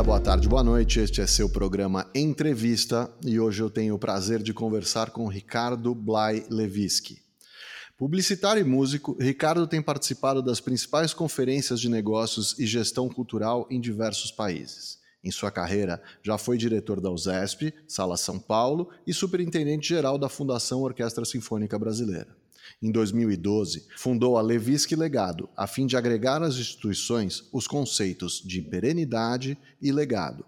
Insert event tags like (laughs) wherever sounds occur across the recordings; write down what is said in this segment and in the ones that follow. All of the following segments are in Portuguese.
dia, boa tarde, boa noite. Este é seu programa Entrevista e hoje eu tenho o prazer de conversar com Ricardo Blay Leviski. Publicitário e músico, Ricardo tem participado das principais conferências de negócios e gestão cultural em diversos países. Em sua carreira, já foi diretor da USESP, Sala São Paulo e superintendente-geral da Fundação Orquestra Sinfônica Brasileira. Em 2012, fundou a Levisque Legado, a fim de agregar às instituições os conceitos de perenidade e legado,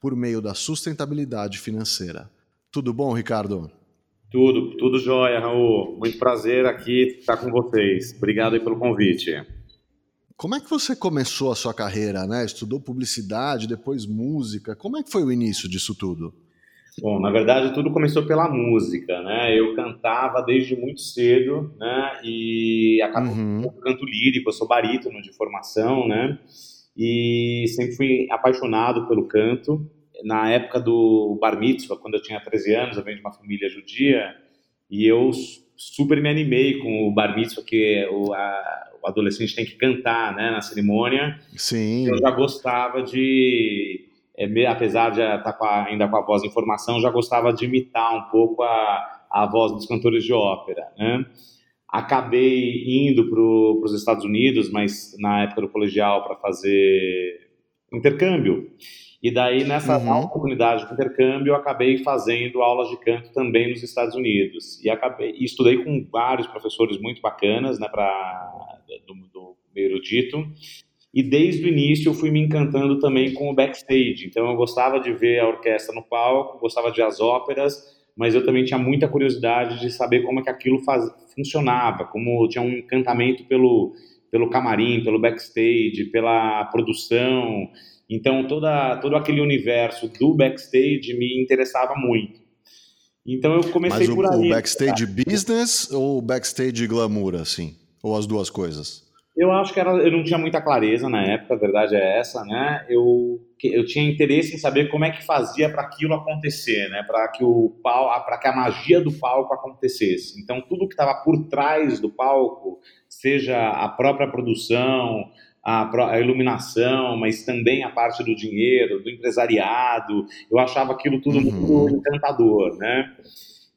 por meio da sustentabilidade financeira. Tudo bom, Ricardo? Tudo, tudo jóia, Raul. Muito prazer aqui estar com vocês. Obrigado pelo convite. Como é que você começou a sua carreira, né? Estudou publicidade, depois música. Como é que foi o início disso tudo? Bom, na verdade tudo começou pela música, né? Eu cantava desde muito cedo, né? E acabou uhum. um canto lírico, eu sou barítono de formação, né? E sempre fui apaixonado pelo canto. Na época do bar mitzvah, quando eu tinha 13 anos, eu venho de uma família judia, e eu super me animei com o bar mitzvah, que o, a, o adolescente tem que cantar, né, na cerimônia. Sim. Eu já gostava de é, apesar de estar com a, ainda com a voz em formação, já gostava de imitar um pouco a, a voz dos cantores de ópera. Né? Acabei indo para os Estados Unidos, mas na época do colegial, para fazer intercâmbio. E daí, nessa uhum. oportunidade de intercâmbio, eu acabei fazendo aulas de canto também nos Estados Unidos. E, acabei, e estudei com vários professores muito bacanas, né, pra, do, do erudito. E desde o início eu fui me encantando também com o backstage. Então eu gostava de ver a orquestra no palco, gostava de ver as óperas, mas eu também tinha muita curiosidade de saber como é que aquilo faz, funcionava, como tinha um encantamento pelo, pelo camarim, pelo backstage, pela produção. Então toda, todo aquele universo do backstage me interessava muito. Então eu comecei Mas por aí. o backstage business ou backstage glamour, assim? Ou as duas coisas? Eu acho que era, eu não tinha muita clareza na época, a verdade é essa, né? Eu, eu tinha interesse em saber como é que fazia para aquilo acontecer, né? Para que o para que a magia do palco acontecesse. Então tudo que estava por trás do palco, seja a própria produção, a, a, iluminação, mas também a parte do dinheiro, do empresariado, eu achava aquilo tudo uhum. muito encantador, né?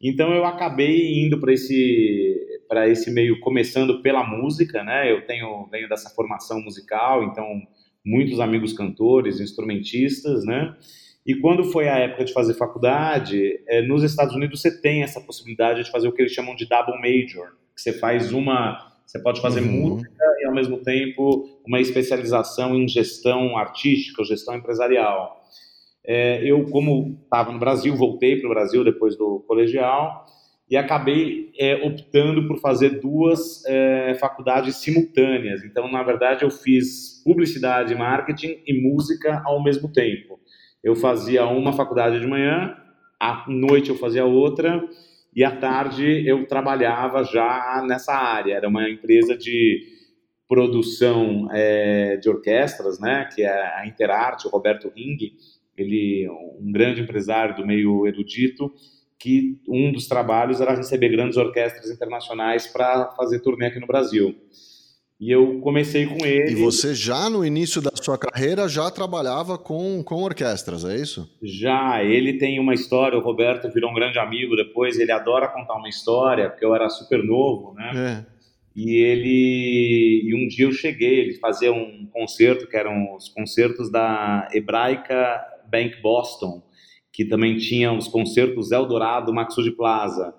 Então eu acabei indo para esse para esse meio começando pela música, né? Eu tenho venho dessa formação musical, então muitos amigos cantores, instrumentistas, né? E quando foi a época de fazer faculdade, é, nos Estados Unidos você tem essa possibilidade de fazer o que eles chamam de double major, que você faz uma, você pode fazer uhum. música e ao mesmo tempo uma especialização em gestão artística, gestão empresarial. É, eu, como estava no Brasil, voltei para o Brasil depois do colegial e acabei é, optando por fazer duas é, faculdades simultâneas. Então, na verdade, eu fiz publicidade, marketing e música ao mesmo tempo. Eu fazia uma faculdade de manhã, à noite eu fazia outra e à tarde eu trabalhava já nessa área. Era uma empresa de produção é, de orquestras, né, que é a Interarte, o Roberto Ring, ele um grande empresário do meio erudito que um dos trabalhos era receber grandes orquestras internacionais para fazer turnê aqui no Brasil. E eu comecei com ele. E você já no início da sua carreira já trabalhava com, com orquestras, é isso? Já, ele tem uma história, o Roberto virou um grande amigo depois, ele adora contar uma história, porque eu era super novo, né? É. E ele, e um dia eu cheguei, ele fazia um concerto, que eram os concertos da Hebraica Bank Boston, que também tinha os concertos Eldorado, Maxud Plaza.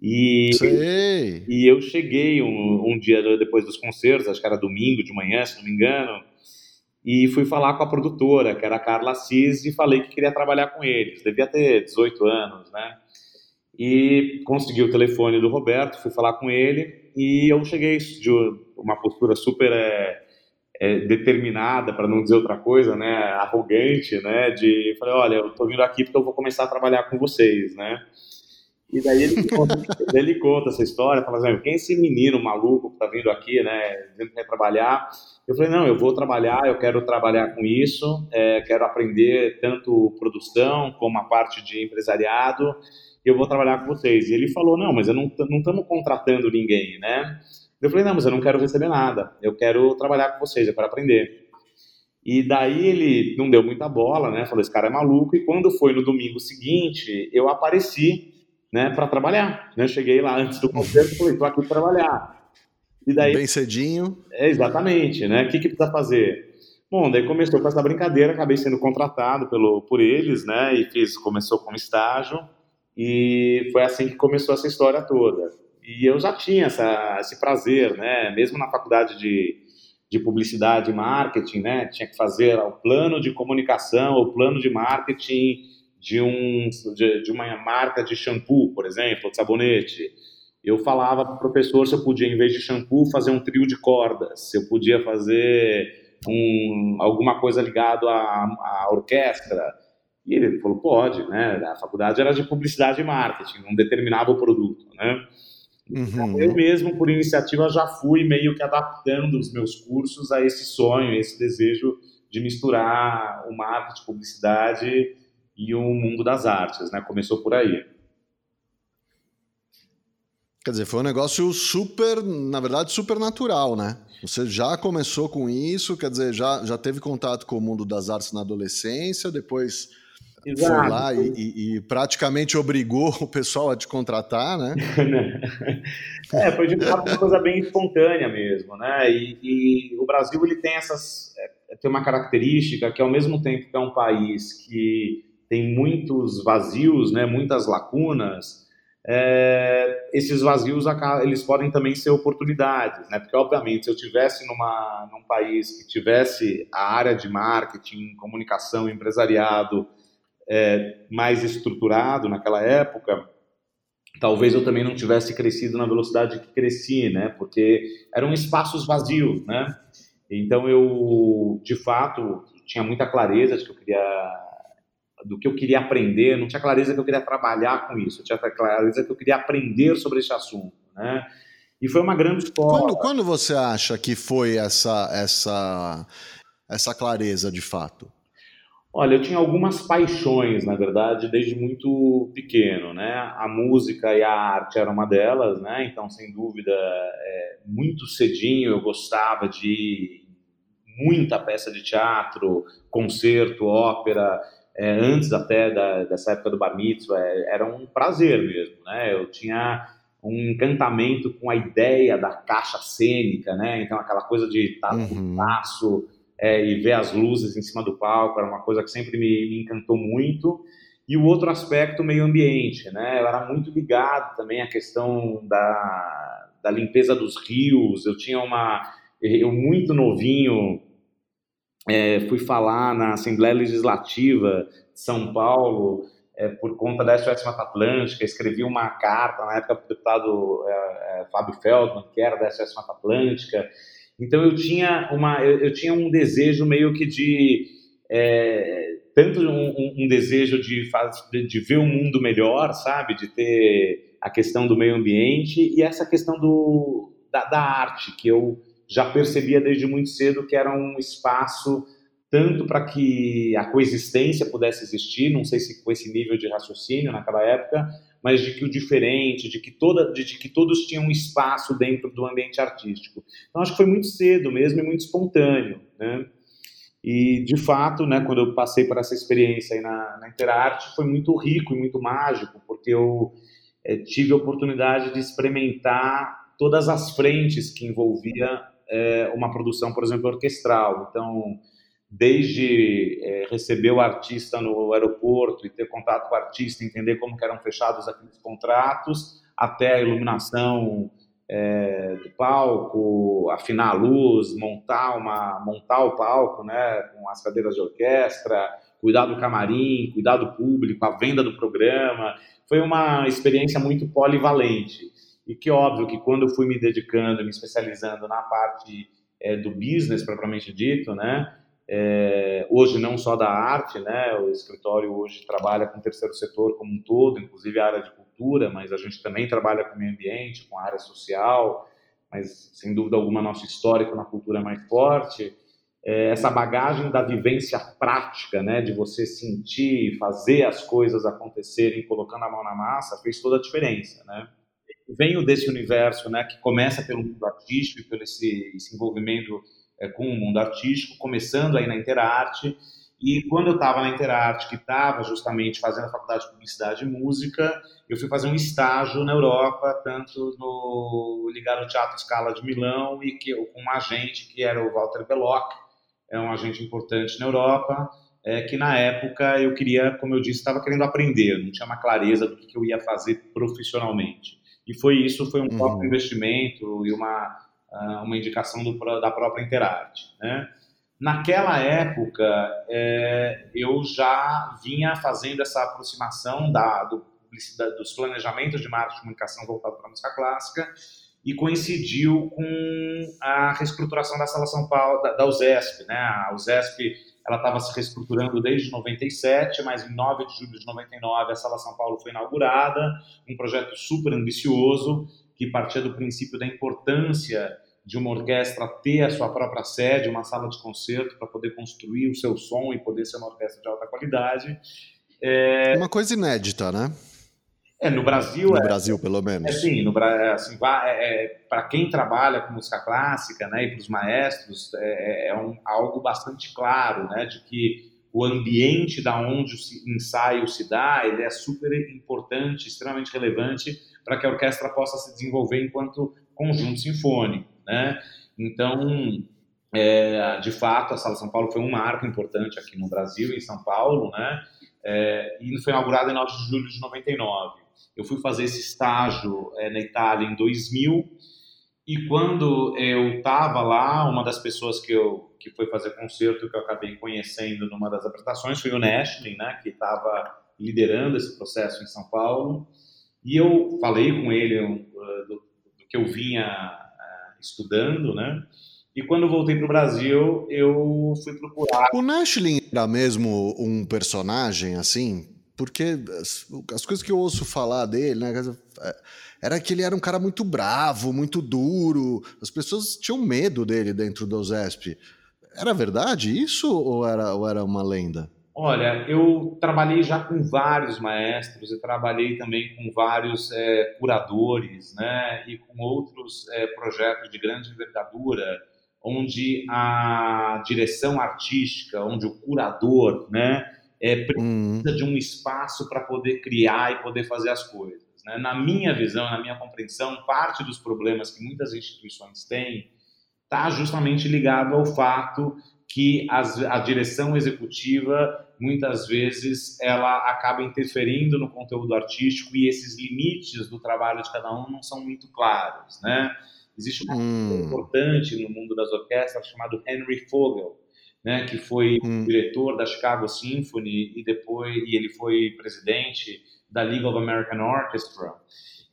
E, Sei. e eu cheguei um, um, dia depois dos concertos, acho que era domingo de manhã, se não me engano, e fui falar com a produtora, que era a Carla Assis, e falei que queria trabalhar com eles. Devia ter 18 anos, né? E consegui o telefone do Roberto, fui falar com ele, e eu cheguei de uma postura super é, é, determinada, para não dizer outra coisa, né, arrogante, né, de falei, olha, eu tô vindo aqui porque eu vou começar a trabalhar com vocês, né. E daí ele conta, (laughs) ele conta essa história, fala assim, quem é esse menino maluco que tá vindo aqui, né, que quer trabalhar? Eu falei, não, eu vou trabalhar, eu quero trabalhar com isso, é, quero aprender tanto produção como a parte de empresariado, e eu vou trabalhar com vocês. E ele falou, não, mas eu não estamos contratando ninguém, né? Eu falei, não, mas eu não quero receber nada, eu quero trabalhar com vocês, eu quero aprender. E daí ele não deu muita bola, né? Falou, esse cara é maluco. E quando foi no domingo seguinte, eu apareci, né, para trabalhar. Né? Cheguei lá antes do concerto e falei, tô aqui para trabalhar. E daí, Bem cedinho. É, exatamente, né? O que, que precisa fazer? Bom, daí começou com essa brincadeira, acabei sendo contratado pelo, por eles, né? E fiz, começou como estágio. E foi assim que começou essa história toda. E eu já tinha essa, esse prazer, né? Mesmo na faculdade de, de publicidade e marketing, né? Tinha que fazer o plano de comunicação, o plano de marketing de, um, de, de uma marca de shampoo, por exemplo, de sabonete. Eu falava para o professor se eu podia, em vez de shampoo, fazer um trio de cordas, se eu podia fazer um, alguma coisa ligado à, à orquestra. E ele falou, pode, né? A faculdade era de publicidade e marketing, não determinava o produto, né? Uhum. Eu mesmo, por iniciativa, já fui meio que adaptando os meus cursos a esse sonho, esse desejo de misturar o marketing, publicidade e o mundo das artes, né? Começou por aí. Quer dizer, foi um negócio super, na verdade, super natural, né? Você já começou com isso, quer dizer, já, já teve contato com o mundo das artes na adolescência, depois Exato. foi lá e, e, e, praticamente obrigou o pessoal a te contratar, né? (laughs) é, foi de fato uma coisa bem espontânea mesmo, né? E, e, o Brasil ele tem essas é, tem uma característica que ao mesmo tempo que é um país que tem muitos vazios, né? Muitas lacunas. É, esses vazios eles podem também ser oportunidades, né? Porque obviamente se eu tivesse numa num país que tivesse a área de marketing, comunicação, empresariado é, mais estruturado naquela época, talvez eu também não tivesse crescido na velocidade que cresci, né? Porque eram espaços vazios, né? Então eu, de fato, tinha muita clareza de que eu queria do que eu queria aprender, não tinha clareza que eu queria trabalhar com isso, tinha clareza que eu queria aprender sobre esse assunto, né? E foi uma grande escola. Quando, quando você acha que foi essa essa essa clareza de fato? Olha, eu tinha algumas paixões, na verdade, desde muito pequeno, né? A música e a arte era uma delas, né? Então, sem dúvida, é, muito cedinho eu gostava de muita peça de teatro, concerto, ópera, é, antes até da, dessa época do bar mitzvah, é, era um prazer mesmo, né? Eu tinha um encantamento com a ideia da caixa cênica, né? Então, aquela coisa de estar uhum. passo é, e ver as luzes em cima do palco era uma coisa que sempre me, me, encantou muito. E o outro aspecto, meio ambiente, né? Eu era muito ligado também à questão da, da limpeza dos rios. Eu tinha uma. Eu, muito novinho, é, fui falar na Assembleia Legislativa de São Paulo. É, por conta da SOS Mata Atlântica, escrevi uma carta na época para o deputado é, é, Fábio Feldman, que era da SOS Mata Atlântica, então eu tinha uma, eu, eu tinha um desejo meio que de é, tanto um, um, desejo de, de, ver o um mundo melhor, sabe, de ter a questão do meio ambiente e essa questão do, da, da arte que eu já percebia desde muito cedo que era um espaço tanto para que a coexistência pudesse existir, não sei se com esse nível de raciocínio naquela época, mas de que o diferente, de que, toda, de, de que todos tinham espaço dentro do ambiente artístico. Então, acho que foi muito cedo mesmo e muito espontâneo, né? E, de fato, né, quando eu passei por essa experiência na, na Interarte, foi muito rico e muito mágico, porque eu é, tive a oportunidade de experimentar todas as frentes que envolvia é, uma produção, por exemplo, orquestral. Então, desde é, receber o artista no aeroporto e ter contato com o artista, entender como eram fechados aqueles contratos, até a iluminação é, do palco, afinar a luz, montar uma montar o palco, né, com as cadeiras de orquestra, cuidar do camarim, cuidar do público, a venda do programa, foi uma experiência muito polivalente. E que óbvio que quando eu fui me dedicando, me especializando na parte é, do business propriamente dito, né, é, hoje não só da arte, né? O escritório hoje trabalha com o terceiro setor como um todo, inclusive a área de cultura, mas a gente também trabalha com o meio ambiente, com a área social, mas sem dúvida alguma nosso histórico na cultura é mais forte. É, essa bagagem da vivência prática, né? De você sentir, fazer as coisas acontecerem, colocando a mão na massa, fez toda a diferença, né? Venho desse universo, né? Que começa pelo mundo artístico pelo esse, esse envolvimento é, com o mundo artístico, começando aí na Interarte. E quando eu estava na Interarte, que estava justamente fazendo a faculdade de Publicidade e Música, eu fui fazer um estágio na Europa, tanto no ligado ao Teatro Scala de Milão e que com um agente que era o Walter Belloc, é um agente importante na Europa, é, que na época eu queria, como eu disse, estava querendo aprender, não tinha uma clareza do que, que, eu ia fazer profissionalmente. E foi isso, foi um uhum. próprio investimento e uma, uma indicação do, da própria Interarte. Né? Naquela época, é, eu já vinha fazendo essa aproximação da, do, dos planejamentos de marketing de comunicação voltado para a música clássica e coincidiu com a reestruturação da Sala São Paulo, da, da USESP. Né? A USESP ela estava se reestruturando desde 97, mas em 9 de julho de 99 a Sala São Paulo foi inaugurada, um projeto super ambicioso que partia do princípio da importância de uma orquestra ter a sua própria sede, uma sala de concerto para poder construir o seu som e poder ser uma orquestra de alta qualidade. É... Uma coisa inédita, né? É, no Brasil. No é, Brasil, pelo menos. É, sim, no, assim, é, é para quem trabalha com música clássica né, e para os maestros, é, é, é, um, algo bastante claro, né, de que o ambiente da onde o ensaio se dá, ele é super importante, extremamente relevante para que a orquestra possa se desenvolver enquanto conjunto sinfônico, né? Então, é, de fato, a Sala São Paulo foi um marco importante aqui no Brasil, em São Paulo, né? É, e foi inaugurada em 9 de julho de 99. Eu fui fazer esse estágio é, na Itália em 2000 e quando eu estava lá, uma das pessoas que eu que foi fazer concerto que eu acabei conhecendo numa das apresentações foi o Nashlin, né, que estava liderando esse processo em São Paulo. E eu falei com ele uh, do, do, que eu vinha uh, estudando, né? E quando voltei para o Brasil, eu fui procurar. O Nashlin era mesmo um personagem assim? porque as, as, coisas que eu ouço falar dele, né, é, era que ele era um cara muito bravo, muito duro. As pessoas tinham medo dele dentro do ZESP. Era verdade isso ou era, ou era uma lenda? Olha, eu trabalhei já com vários maestros, e trabalhei também com vários é, curadores, né, e com outros é, projetos de grande envergadura, onde a direção artística, onde o curador, né, é, precisa uhum. de um espaço para poder criar e poder fazer as coisas. Né? Na minha visão, na minha compreensão, parte dos problemas que muitas instituições têm está justamente ligado ao fato que as, a direção executiva muitas vezes ela acaba interferindo no conteúdo artístico e esses limites do trabalho de cada um não são muito claros, né? Existe uma hum. importante no mundo das orquestras chamado Henry Fogel, né, que foi hum. diretor da Chicago Symphony e depois e ele foi presidente da League of American Orchestra.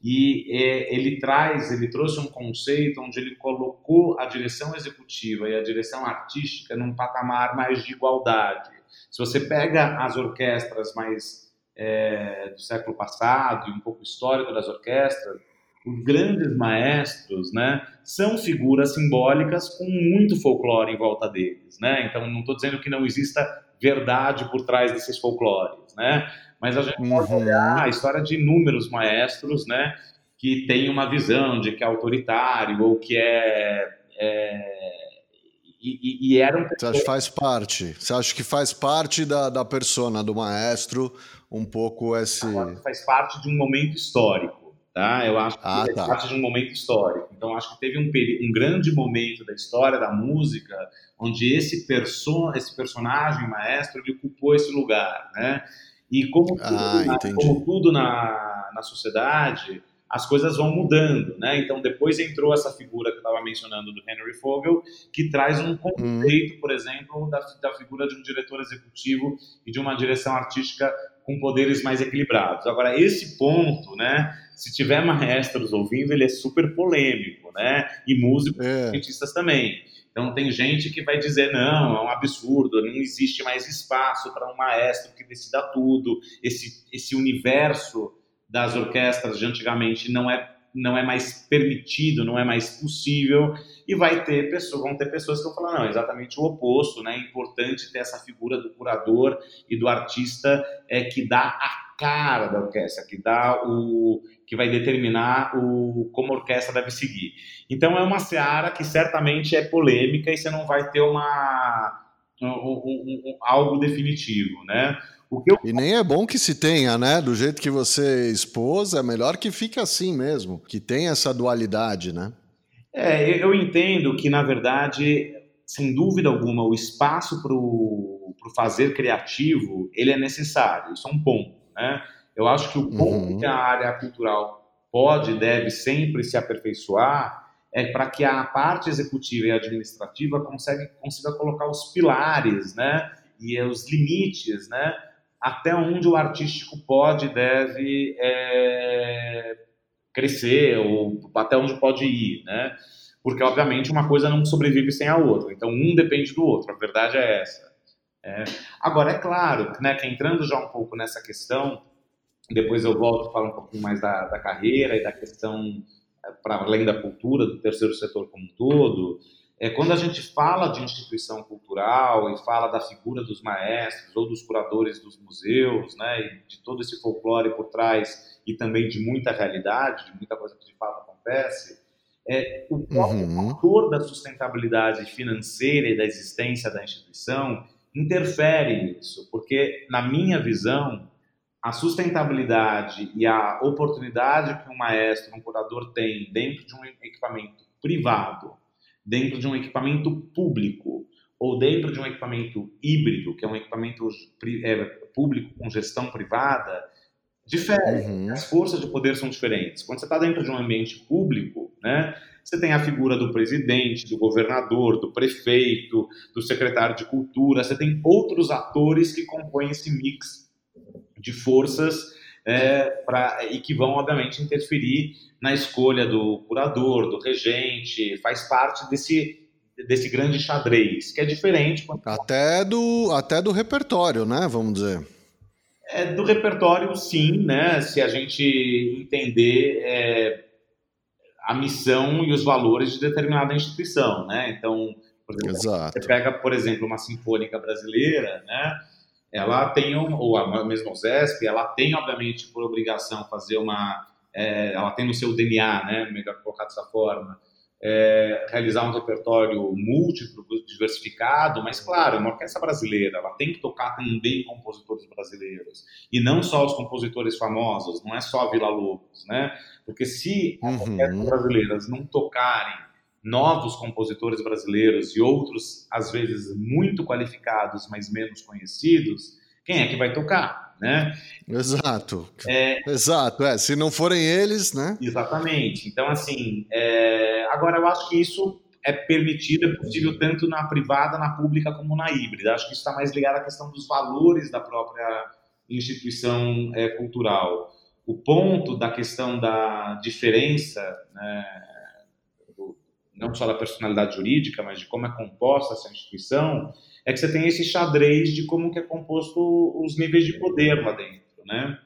E é, ele traz, ele trouxe um conceito onde ele colocou a direção executiva e a direção artística num patamar mais de igualdade. Se você pega as orquestras mais é, do século passado e um pouco histórico das orquestras, os grandes maestros, né, são figuras simbólicas com muito folclore em volta deles, né? Então não estou dizendo que não exista verdade por trás desses folclores, né? Mas a gente uhum. pode olhar a história de inúmeros maestros, né, que têm uma visão de que é autoritário ou que é, é e, e, eram Você acha que faz parte? Você acha que faz parte da, da persona do maestro um pouco esse. Faz parte de um momento histórico. Tá? Eu acho que ah, tá. parte de um momento histórico. Então, acho que teve um, um grande momento da história da música onde esse, perso esse personagem maestro ele ocupou esse lugar. Né? E como tudo, ah, na, como tudo na, na sociedade, as coisas vão mudando, né? Então depois entrou essa figura que eu estava mencionando do Henry Fogel, que traz um conceito, hum. por exemplo, da, da figura de um diretor executivo e de uma direção artística com poderes mais equilibrados. Agora esse ponto, né? Se tiver maestros ouvindo, ele é super polêmico, né? E músicos, é. cientistas também. Então tem gente que vai dizer não, é um absurdo, não existe mais espaço para um maestro que decida tudo. Esse esse universo das orquestras de antigamente não é não é mais permitido, não é mais possível, e vai ter pessoas, vão ter pessoas que vão falar, não, exatamente o oposto, né? É importante ter essa figura do curador e do artista é, que dá a cara da orquestra, que dá o que vai determinar o como a orquestra deve seguir. Então é uma seara que certamente é polêmica e você não vai ter uma um, um, um, algo definitivo, né? Eu... E nem é bom que se tenha, né? Do jeito que você expôs, é melhor que fique assim mesmo, que tenha essa dualidade, né? É, eu entendo que, na verdade, sem dúvida alguma, o espaço para o fazer criativo, ele é necessário, isso é um ponto, né? Eu acho que o ponto uhum. que a área cultural pode e deve sempre se aperfeiçoar é para que a parte executiva e administrativa consiga, consiga colocar os pilares, né? E os limites, né? Até onde o artístico pode e deve é, crescer ou até onde pode ir, né? Porque, obviamente, uma coisa não sobrevive sem a outra. Então, um depende do outro. A verdade é essa. É. Agora, é claro né, que entrando já um pouco nessa questão, depois eu volto a falar um pouquinho mais da, da carreira e da questão é, para além da cultura, do terceiro setor como um todo. É, quando a gente fala de instituição cultural e fala da figura dos maestros ou dos curadores dos museus, né, e de todo esse folclore por trás e também de muita realidade, de muita coisa que de fato acontece, é, o próprio uhum. fator da sustentabilidade financeira e da existência da instituição interfere nisso, porque, na minha visão, a sustentabilidade e a oportunidade que um maestro, um curador tem dentro de um equipamento privado, dentro de um equipamento público, ou dentro de um equipamento híbrido, que é um equipamento é, público com gestão privada, difere. Uhum. As forças de poder são diferentes. Quando você está dentro de um ambiente público, né, você tem a figura do presidente, do governador, do prefeito, do secretário de cultura, você tem outros atores que compõem esse mix de forças é, pra, e que vão, obviamente, interferir na escolha do curador, do regente, faz parte desse, desse grande xadrez, que é diferente. Quando... Até, do, até do repertório, né? Vamos dizer. É, do repertório, sim, né? Se a gente entender é, a missão e os valores de determinada instituição, né? Então, por exemplo, Exato. você pega, por exemplo, uma sinfônica brasileira, né? Ela tem, um, ou a mesma OSESP, ela tem, obviamente, por obrigação fazer uma... É, ela tem no seu DNA, né? Melhor colocar dessa forma, é, realizar um repertório múltiplo, diversificado, mas claro, uma orquestra brasileira, ela tem que tocar também compositores brasileiros e não só os compositores famosos, não é só Vila Lobos, né? Porque se as uhum. orquestras brasileiras não tocarem novos compositores brasileiros e outros às vezes muito qualificados, mas menos conhecidos, quem é que vai tocar? né? Exato. É, Exato, é. Se não forem eles, né? Exatamente. Então, assim, é, agora eu acho que isso é permitido, é possível tanto na privada, na pública, como na híbrida. Acho que isso está mais ligado à questão dos valores da própria instituição é, cultural. O ponto da questão da diferença, né, não só da personalidade jurídica, mas de como é composta essa instituição, é que você tem esse xadrez de como que é composto os níveis de poder lá dentro, né?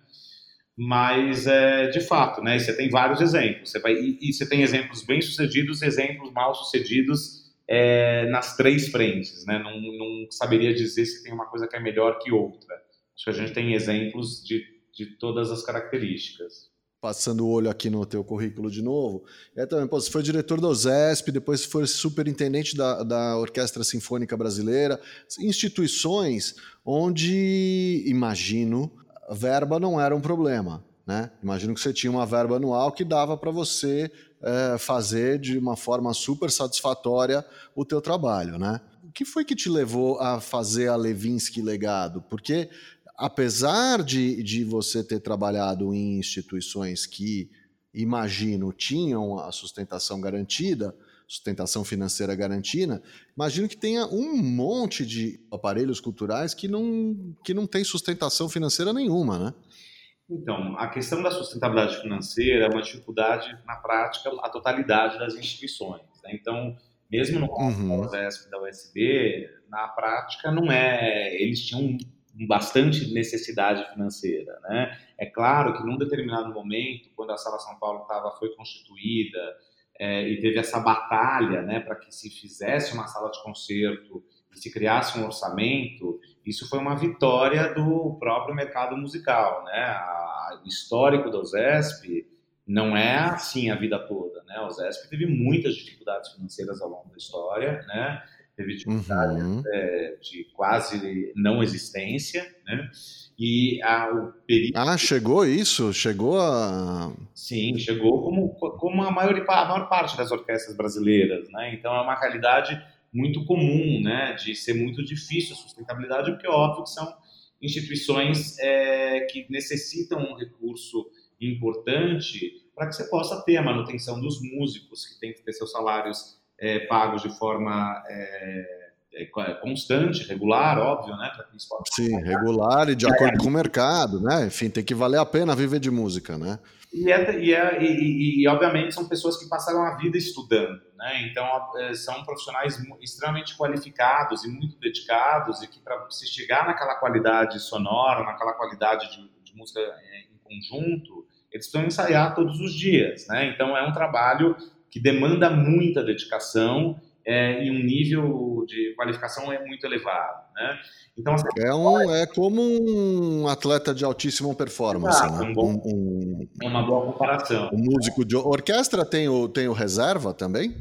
Mas, é, de fato, né, você tem vários exemplos. Você vai, e, e você tem exemplos bem-sucedidos exemplos mal-sucedidos é, nas três frentes. Né? Não, não saberia dizer se tem uma coisa que é melhor que outra. Acho que a gente tem exemplos de, de todas as características passando o olho aqui no teu currículo de novo, é também, pô, você foi diretor da OSESP, depois foi superintendente da, da Orquestra Sinfônica Brasileira, instituições onde, imagino, verba não era um problema, né? Imagino que você tinha uma verba anual que dava para você é, fazer de uma forma super satisfatória o teu trabalho, né? O que foi que te levou a fazer a Levinsky Legado? Porque apesar de, de você ter trabalhado em instituições que, imagino, tinham a sustentação garantida, sustentação financeira garantida, imagino que tenha um monte de aparelhos culturais que não, que não tem sustentação financeira nenhuma, né? Então, a questão da sustentabilidade financeira é uma dificuldade na prática, a totalidade das instituições. Né? Então, mesmo no uhum. da USB, na prática não é. Eles tinham bastante necessidade financeira, né? É claro que num determinado momento, quando a Sala São Paulo tava, foi constituída é, e teve essa batalha, né, para que se fizesse uma sala de concerto se criasse um orçamento, isso foi uma vitória do próprio mercado musical, né? o histórico da USESP não é assim a vida toda, né? A USESP teve muitas dificuldades financeiras ao longo da história, né? Teve uhum. é, de quase não existência, né? E a, o período... Ah, chegou isso? Chegou a... Sim, chegou como, como a, maior, a maior parte das orquestras brasileiras, né? Então é uma realidade muito comum, né? De ser muito difícil a sustentabilidade, porque é óbvio que são instituições é, que necessitam um recurso importante para que você possa ter a manutenção dos músicos, que tem que ter seus salários é, pagos de forma é, é constante, regular, óbvio, né? Para Sim, regular e de acordo com o mercado, né? Enfim, tem que valer a pena viver de música, né? E, é, e, é, e, e, obviamente são pessoas que passaram a vida estudando, né? Então é, são profissionais extremamente qualificados e muito dedicados e que para se chegar naquela qualidade sonora, naquela qualidade de, de música é, em conjunto, eles precisam ensaiar todos os dias, né? Então é um trabalho que demanda muita dedicação é, e um nível de qualificação é muito elevado, né? Então, assim, é, um, é como um atleta de altíssima performance, né? Um bom, um, uma boa comparação. Um músico de orquestra tem o, tem o reserva também?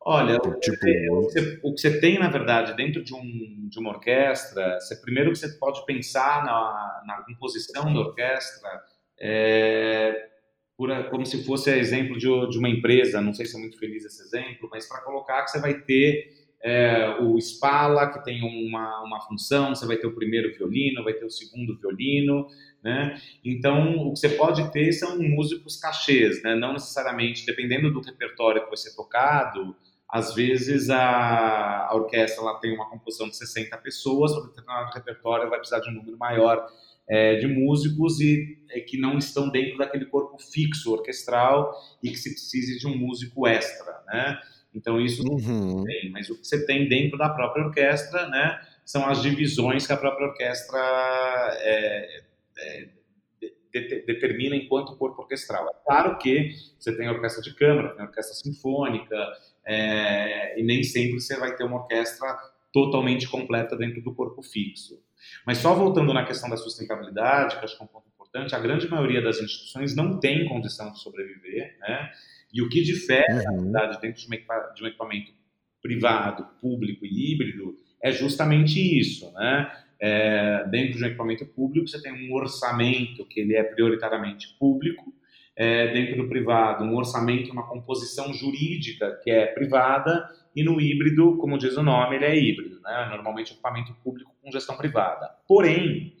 Olha, tipo... o, que você, o, que você, tem, na verdade, dentro de, um, de uma orquestra, você, primeiro que você pode pensar na, na composição da orquestra é, por, como se fosse exemplo de, de uma empresa, não sei se é muito feliz esse exemplo, mas para colocar que você vai ter é, o Spala, que tem uma, uma função, você vai ter o primeiro violino, vai ter o segundo violino, né? Então, o que você pode ter são músicos cachês, né? Não necessariamente, dependendo do repertório que vai ser tocado, às vezes a, a orquestra ela tem uma composição de 60 pessoas, o determinado repertório vai precisar de um número maior é, de músicos e é, que não estão dentro daquele corpo fixo orquestral e que se precise de um músico extra, né? Então isso uhum. tem, mas o que você tem dentro da própria orquestra, né, são as divisões que a própria orquestra é, é, de, determina enquanto corpo orquestral. É claro que você tem orquestra de câmara, tem orquestra sinfônica, é, e nem sempre você vai ter uma orquestra totalmente completa dentro do corpo fixo. Mas só voltando na questão da sustentabilidade, que acho que é um ponto importante, a grande maioria das instituições não tem condição de sobreviver, né? E o que difere, uhum. na verdade, dentro de um equipamento privado, público e híbrido, é justamente isso, né? É, dentro de um equipamento público, você tem um orçamento que ele é prioritariamente público, é, dentro do privado, um orçamento, uma composição jurídica que é privada, e no híbrido, como diz o nome, ele é híbrido, né? normalmente equipamento público com gestão privada. Porém,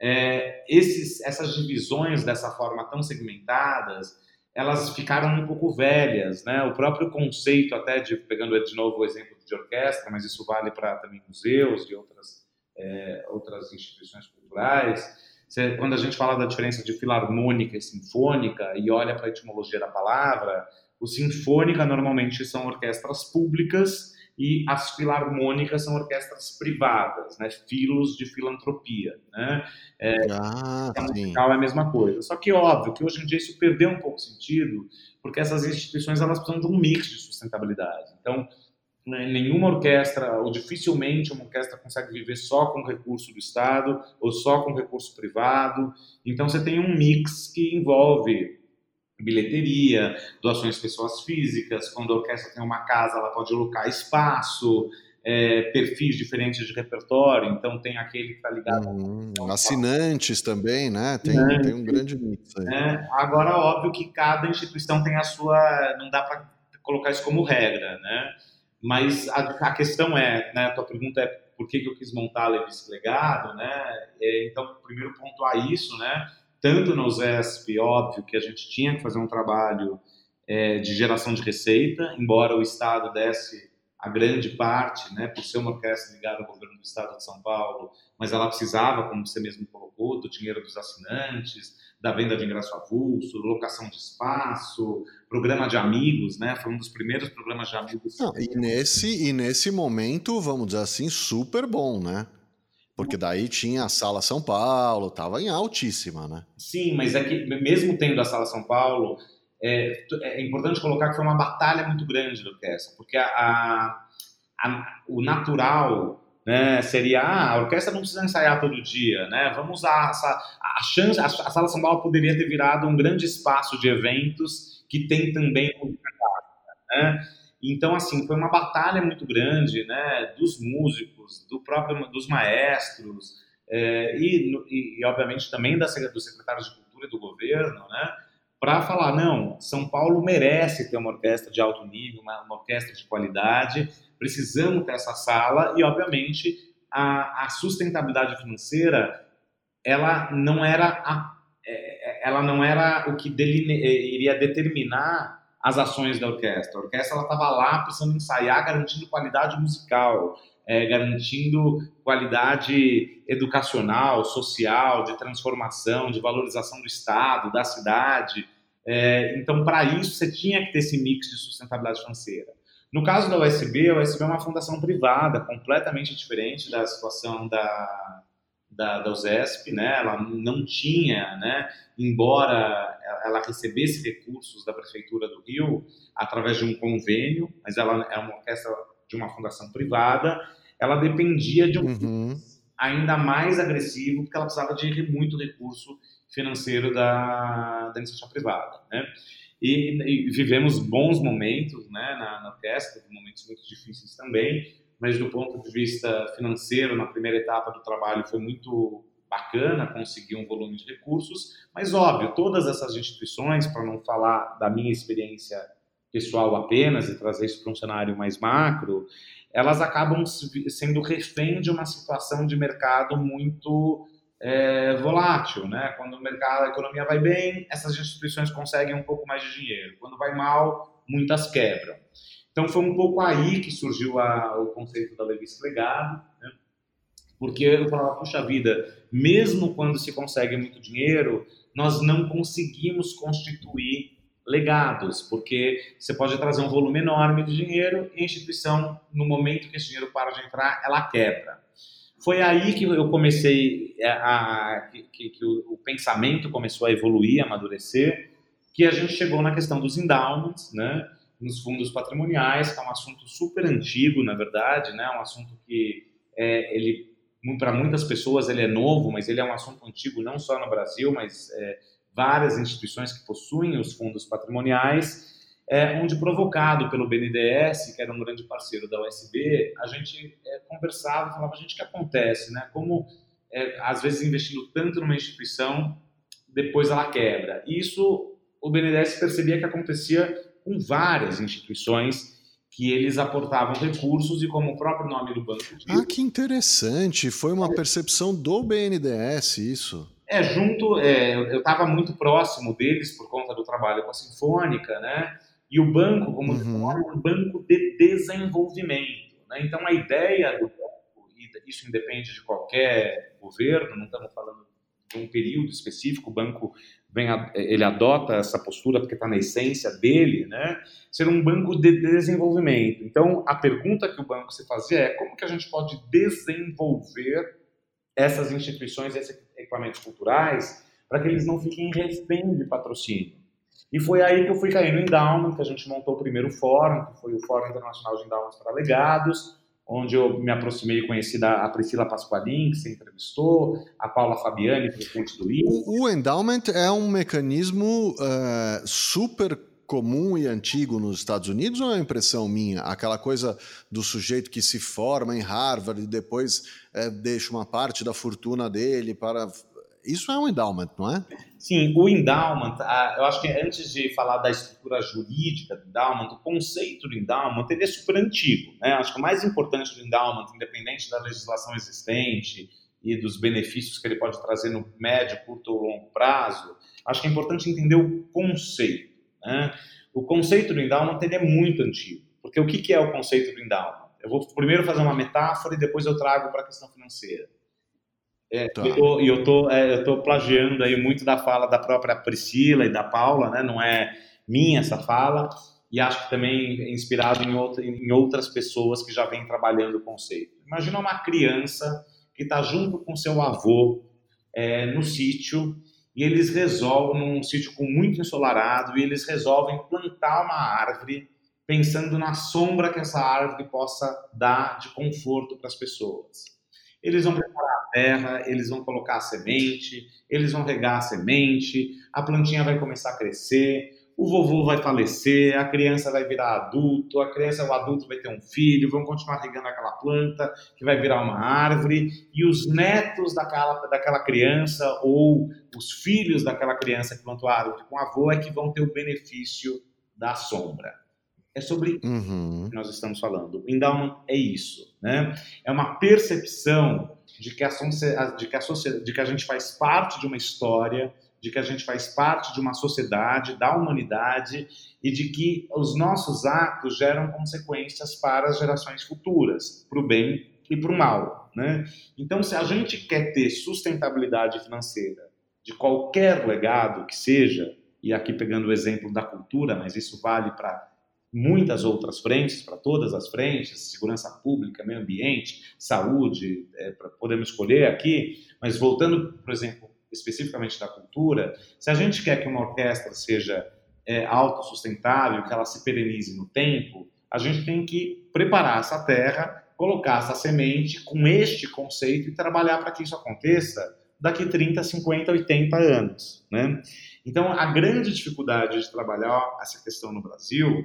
é, esses, essas divisões dessa forma tão segmentadas, elas ficaram um pouco velhas, né? O próprio conceito, até de pegando de novo o exemplo de orquestra, mas isso vale para também museus e outras é, outras instituições culturais. Você, quando a gente fala da diferença de filarmônica e sinfônica e olha para a etimologia da palavra, o sinfônica normalmente são orquestras públicas e as filarmônicas são orquestras privadas, né? Filos de filantropia, né? É, ah, a musical é a mesma coisa. Só que óbvio que hoje em dia isso perdeu um pouco sentido, porque essas instituições elas precisam de um mix de sustentabilidade. Então, né, nenhuma orquestra, ou dificilmente uma orquestra consegue viver só com recurso do Estado ou só com recurso privado. Então, você tem um mix que envolve bilheteria, doações pessoas físicas, quando a orquestra tem uma casa, ela pode alocar espaço, é, perfis diferentes de repertório, então tem aquele que está ligado... Hum, assinantes também, né? Tem, tem um grande mix aí. É, agora, óbvio que cada instituição tem a sua... não dá para colocar isso como regra, né? Mas a, a, questão é, né, a tua pergunta é por que, que eu quis montar a Levis Legado, né? É, então, primeiro pontuar isso, né? Tanto no ZESP, óbvio que a gente tinha que fazer um trabalho é, de geração de receita, embora o Estado desse a grande parte, né, por ser uma orquestra ligada ao governo do Estado de São Paulo, mas ela precisava, como você mesmo colocou, do dinheiro dos assinantes, da venda de ingresso avulso, locação de espaço, programa de amigos, né? Foi um dos primeiros programas de amigos. Não, e, nesse, e nesse momento, vamos dizer assim, super bom, né? Porque daí tinha a Sala São Paulo, estava em altíssima, né? Sim, mas é que mesmo tendo a Sala São Paulo, é, é importante colocar que foi uma batalha muito grande do orquestra, porque a, a, a, o natural né, seria ah, a orquestra não precisa ensaiar todo dia, né? Vamos usar essa, a chance, a, a Sala São Paulo poderia ter virado um grande espaço de eventos que tem também né? Então assim foi uma batalha muito grande, né? Dos músicos, do próprio dos maestros é, e, e, e, obviamente também da do secretário de cultura e do governo, né? Para falar não, São Paulo merece ter uma orquestra de alto nível, uma, uma orquestra de qualidade precisamos ter essa sala e, obviamente, a, a sustentabilidade financeira ela não era a, é, ela não era o que deline, é, iria determinar as ações da orquestra. A orquestra estava lá precisando ensaiar, garantindo qualidade musical, é, garantindo qualidade educacional, social, de transformação, de valorização do Estado, da cidade. É, então, para isso, você tinha que ter esse mix de sustentabilidade financeira. No caso da USB, a USB é uma fundação privada, completamente diferente da situação da, da, da USESP, né? Ela não tinha, né? Embora ela recebesse recursos da prefeitura do Rio através de um convênio, mas ela é uma orquestra de uma fundação privada, ela dependia de um uhum. ainda mais agressivo, porque ela precisava de muito recurso financeiro da, da iniciativa privada, né? E, e, vivemos bons momentos né, na, na orquestra, momentos muito difíceis também, mas do ponto de vista financeiro, na primeira etapa do trabalho foi muito bacana conseguir um volume de recursos, mas óbvio, todas essas instituições, para não falar da minha experiência pessoal apenas e trazer isso para um cenário mais macro, elas acabam sendo refém de uma situação de mercado muito é, volátil, né? Quando o mercado, a economia vai bem, essas instituições conseguem um pouco mais de dinheiro. Quando vai mal, muitas quebram. Então foi um pouco aí que surgiu a, o conceito da Levis Legado, né? Porque eu falava, puxa vida, mesmo quando se consegue muito dinheiro, nós não conseguimos constituir legados, porque você pode trazer um volume enorme de dinheiro e a instituição, no momento que esse dinheiro para de entrar, ela quebra. Foi aí que eu comecei a, que, que o, o, pensamento começou a evoluir, a amadurecer, que a gente chegou na questão dos endowments, né, nos fundos patrimoniais, que é um assunto super antigo, na verdade, né, um assunto que é, ele para muitas pessoas ele é novo, mas ele é um assunto antigo não só no Brasil, mas é, várias instituições que possuem os fundos patrimoniais é, onde provocado pelo BNDES, que era um grande parceiro da USB, a gente é, conversava e falava, gente, o que acontece, né? Como, é, às vezes, investindo tanto numa instituição, depois ela quebra. Isso, o BNDES percebia que acontecia com várias instituições que eles aportavam recursos e como o próprio nome do banco diz... Ah, que interessante! Foi uma percepção do BNDES isso. É, junto, é, eu estava muito próximo deles por conta do trabalho com a Sinfônica, né? E o banco, como uhum. é um banco de desenvolvimento. Né? Então, a ideia do banco, e isso independe de qualquer governo, não estamos falando de um período específico, o banco vem, ele adota essa postura porque está na essência dele, né? ser um banco de desenvolvimento. Então, a pergunta que o banco se fazia é como que a gente pode desenvolver essas instituições, esses equipamentos culturais, para que eles não fiquem refém de patrocínio. E foi aí que eu fui cair no Endowment, que a gente montou o primeiro fórum, que foi o Fórum Internacional de Endowments para Legados, onde eu me aproximei e conheci a Priscila Pasqualin, que você entrevistou, a Paula Fabiani, presidente do INE. O, o endowment é um mecanismo uh, super comum e antigo nos Estados Unidos ou é uma impressão minha? Aquela coisa do sujeito que se forma em Harvard e depois é, deixa uma parte da fortuna dele para isso é um endowment, não é? Sim, o endowment, eu acho que antes de falar da estrutura jurídica do endowment, o conceito do endowment ele é super antigo. Né? Acho que o mais importante do endowment, independente da legislação existente e dos benefícios que ele pode trazer no médio, curto ou longo prazo, acho que é importante entender o conceito. Né? O conceito do endowment ele é muito antigo, porque o que é o conceito do endowment? Eu vou primeiro fazer uma metáfora e depois eu trago para a questão financeira. É, tá. E eu, eu, tô, é, eu tô plagiando aí muito da fala da própria Priscila e da Paula, né? Não é minha essa fala, e acho que também é inspirado em, outra, em outras pessoas que já vêm trabalhando o conceito. Imagina uma criança que está junto com seu avô é, no sítio e eles resolvem, num sítio com muito ensolarado, e eles resolvem plantar uma árvore pensando na sombra que essa árvore possa dar de conforto para as pessoas. Eles vão preparar a terra, eles vão colocar a semente, eles vão regar a semente, a plantinha vai começar a crescer, o vovô vai falecer, a criança vai virar adulto, a criança, o adulto vai ter um filho, vão continuar regando aquela planta que vai virar uma árvore, e os netos daquela, daquela criança ou os filhos daquela criança que plantou a árvore com o avô é que vão ter o benefício da sombra. É sobre uhum. que nós estamos falando. O endowment é isso, né? É uma percepção de que a, de que a, de que a gente faz parte de uma história, de que a gente faz parte de uma sociedade, da humanidade e de que os nossos atos geram consequências para as gerações futuras, para o bem e para o mal. Né? Então, se a gente quer ter sustentabilidade financeira de qualquer legado que seja, e aqui pegando o exemplo da cultura, mas isso vale para muitas outras frentes, para todas as frentes, segurança pública, meio ambiente, saúde, é, podemos escolher aqui, mas voltando, por exemplo, especificamente da cultura, se a gente quer que uma orquestra seja é, autossustentável, que ela se perenize no tempo, a gente tem que preparar essa terra, colocar essa semente com este conceito e trabalhar para que isso aconteça daqui 30, 50, 80 anos. Né? Então, a grande dificuldade de trabalhar essa questão no Brasil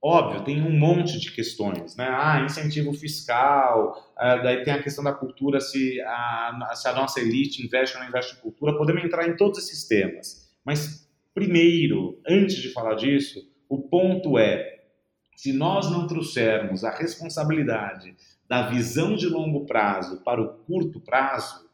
Óbvio, tem um monte de questões, né? Ah, incentivo fiscal, ah, daí tem a questão da cultura, se a, se a nossa elite investe ou não investe em cultura, podemos entrar em todos esses temas. Mas, primeiro, antes de falar disso, o ponto é, se nós não trouxermos a responsabilidade da visão de longo prazo para o curto prazo,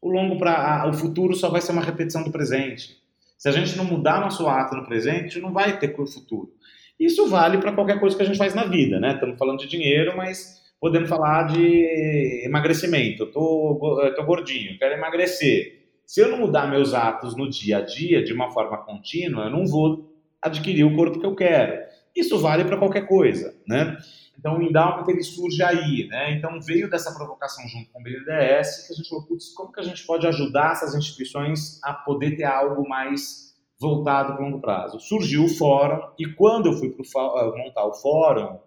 o longo pra, o futuro só vai ser uma repetição do presente. Se a gente não mudar nosso ato no presente, não vai ter futuro. Isso vale para qualquer coisa que a gente faz na vida, né? Estamos falando de dinheiro, mas podemos falar de emagrecimento. Eu tô, eu tô gordinho, quero emagrecer. Se eu não mudar meus atos no dia a dia de uma forma contínua, eu não vou adquirir o corpo que eu quero. Isso vale para qualquer coisa, né? Então, o endowment ele surge aí, né? Então, veio dessa provocação junto com o BNDES que a gente falou, putz, como que a gente pode ajudar essas instituições a poder ter algo mais voltado para longo prazo. Surgiu o fórum e quando eu fui pro, eh, montar o fórum,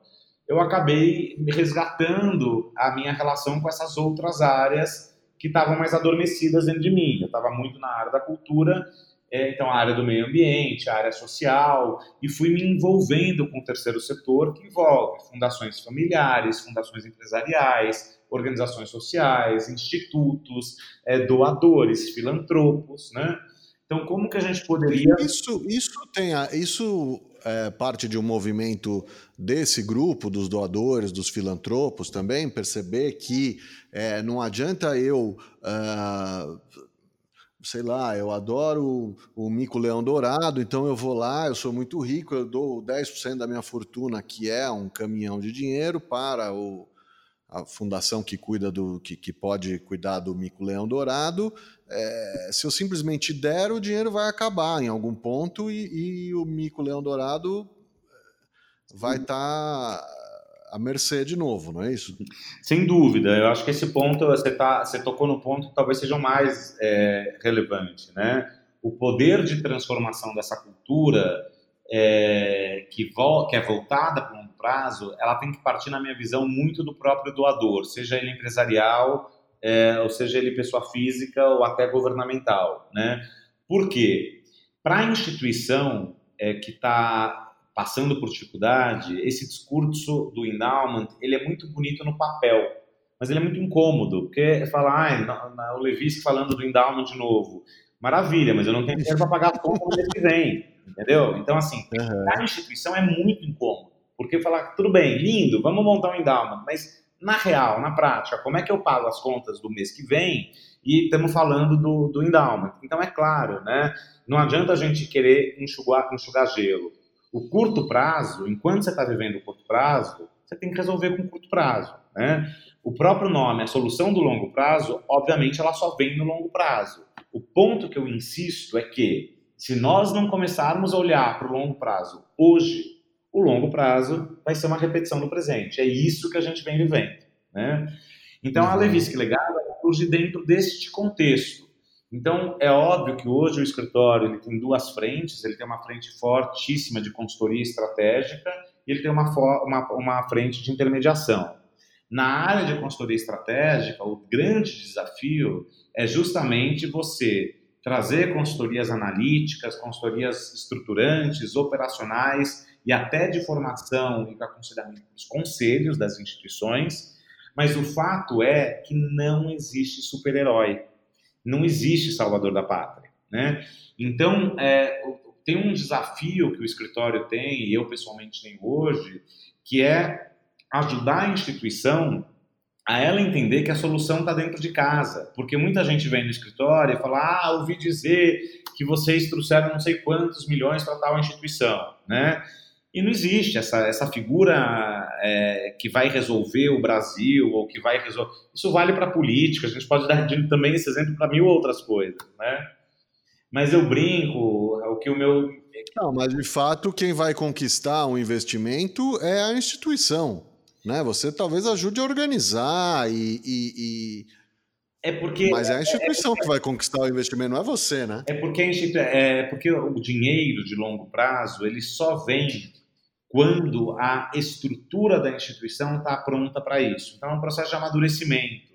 eu acabei resgatando a minha relação com essas outras áreas que estavam mais adormecidas dentro de mim. Eu estava muito na área da cultura, é, então a área do meio ambiente, a área social, e fui me envolvendo com o terceiro setor, que envolve fundações familiares, fundações empresariais, organizações sociais, institutos, é, doadores, filantropos, né? Então, como que a gente poderia. Isso, isso tem a, isso é parte de um movimento desse grupo, dos doadores, dos filantropos também, perceber que é, não adianta eu. Uh, sei lá, eu adoro o, mico leão dourado, então eu vou lá, eu sou muito rico, eu dou 10% da minha fortuna, que é um caminhão de dinheiro, para o, a fundação que cuida do que, que pode cuidar do mico leão dourado. É, se eu simplesmente der, o dinheiro vai acabar em algum ponto e, e o mico leão dourado é, vai estar tá à mercê de novo, não é isso? Sem dúvida. Eu acho que esse ponto você tá, você tocou no ponto que talvez seja o mais é, relevante, né? O poder de transformação dessa cultura é, que, vo, que é voltada para um prazo, ela tem que partir, na minha visão, muito do próprio doador, seja ele empresarial, é, ou seja ele pessoa física ou até governamental. Né? Por quê? Para a instituição é, que está passando por dificuldade, esse discurso do endowment ele é muito bonito no papel, mas ele é muito incômodo, porque falar, ah, o Levis falando do endowment de novo, maravilha, mas eu não tenho dinheiro para pagar a conta no mês que vem, entendeu? Então, assim, uhum. a instituição é muito incômodo. Porque falar, tudo bem, lindo, vamos montar um endowment, mas na real, na prática, como é que eu pago as contas do mês que vem e estamos falando do, do endowment? Então, é claro, né? Não adianta a gente querer enxugar, enxugar gelo. O curto prazo, enquanto você está vivendo o curto prazo, você tem que resolver com curto prazo, né? O próprio nome, a solução do longo prazo, obviamente ela só vem no longo prazo. O ponto que eu insisto é que se nós não começarmos a olhar para o longo prazo hoje, o longo prazo vai ser uma repetição do presente. É isso que a gente vem vivendo. Né? Então, a uhum. Levisque Legada surge dentro deste contexto. Então, é óbvio que hoje o escritório ele tem duas frentes, ele tem uma frente fortíssima de consultoria estratégica e ele tem uma, uma, uma frente de intermediação. Na área de consultoria estratégica, o grande desafio é justamente você trazer consultorias analíticas, consultorias estruturantes, operacionais e até de formação e aconselhamento dos conselhos das instituições. Mas o fato é que não existe super-herói, não existe salvador da pátria. Né? Então, é, tem um desafio que o escritório tem, e eu pessoalmente tenho hoje, que é ajudar a instituição a ela entender que a solução está dentro de casa. Porque muita gente vem no escritório e fala: Ah, ouvi dizer que vocês trouxeram não sei quantos milhões para tal instituição, né? E não existe essa, essa figura é, que vai resolver o Brasil ou que vai resolver. Isso vale para política, a gente pode dar também esse exemplo para mil outras coisas, né? Mas eu brinco, o que o meu. Não, mas de fato, quem vai conquistar um investimento é a instituição né? Você talvez ajude a organizar e, e, e... É porque, Mas é a instituição é, é, que vai conquistar o investimento, não é você, né? É porque, é porque o dinheiro de longo prazo ele só vem quando a estrutura da instituição está pronta para isso. Então é um processo de amadurecimento.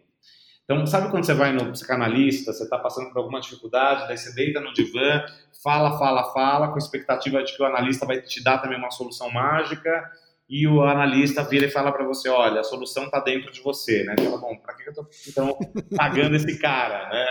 Então, sabe quando você vai no psicanalista, você está passando por alguma dificuldade, daí você deita no divã, fala, fala, fala, com a expectativa de que o analista vai te dar também uma solução mágica, e o analista vira e fala para você, olha, a solução está dentro de você, né? Fala, bom, para que eu estou então pagando esse cara, né?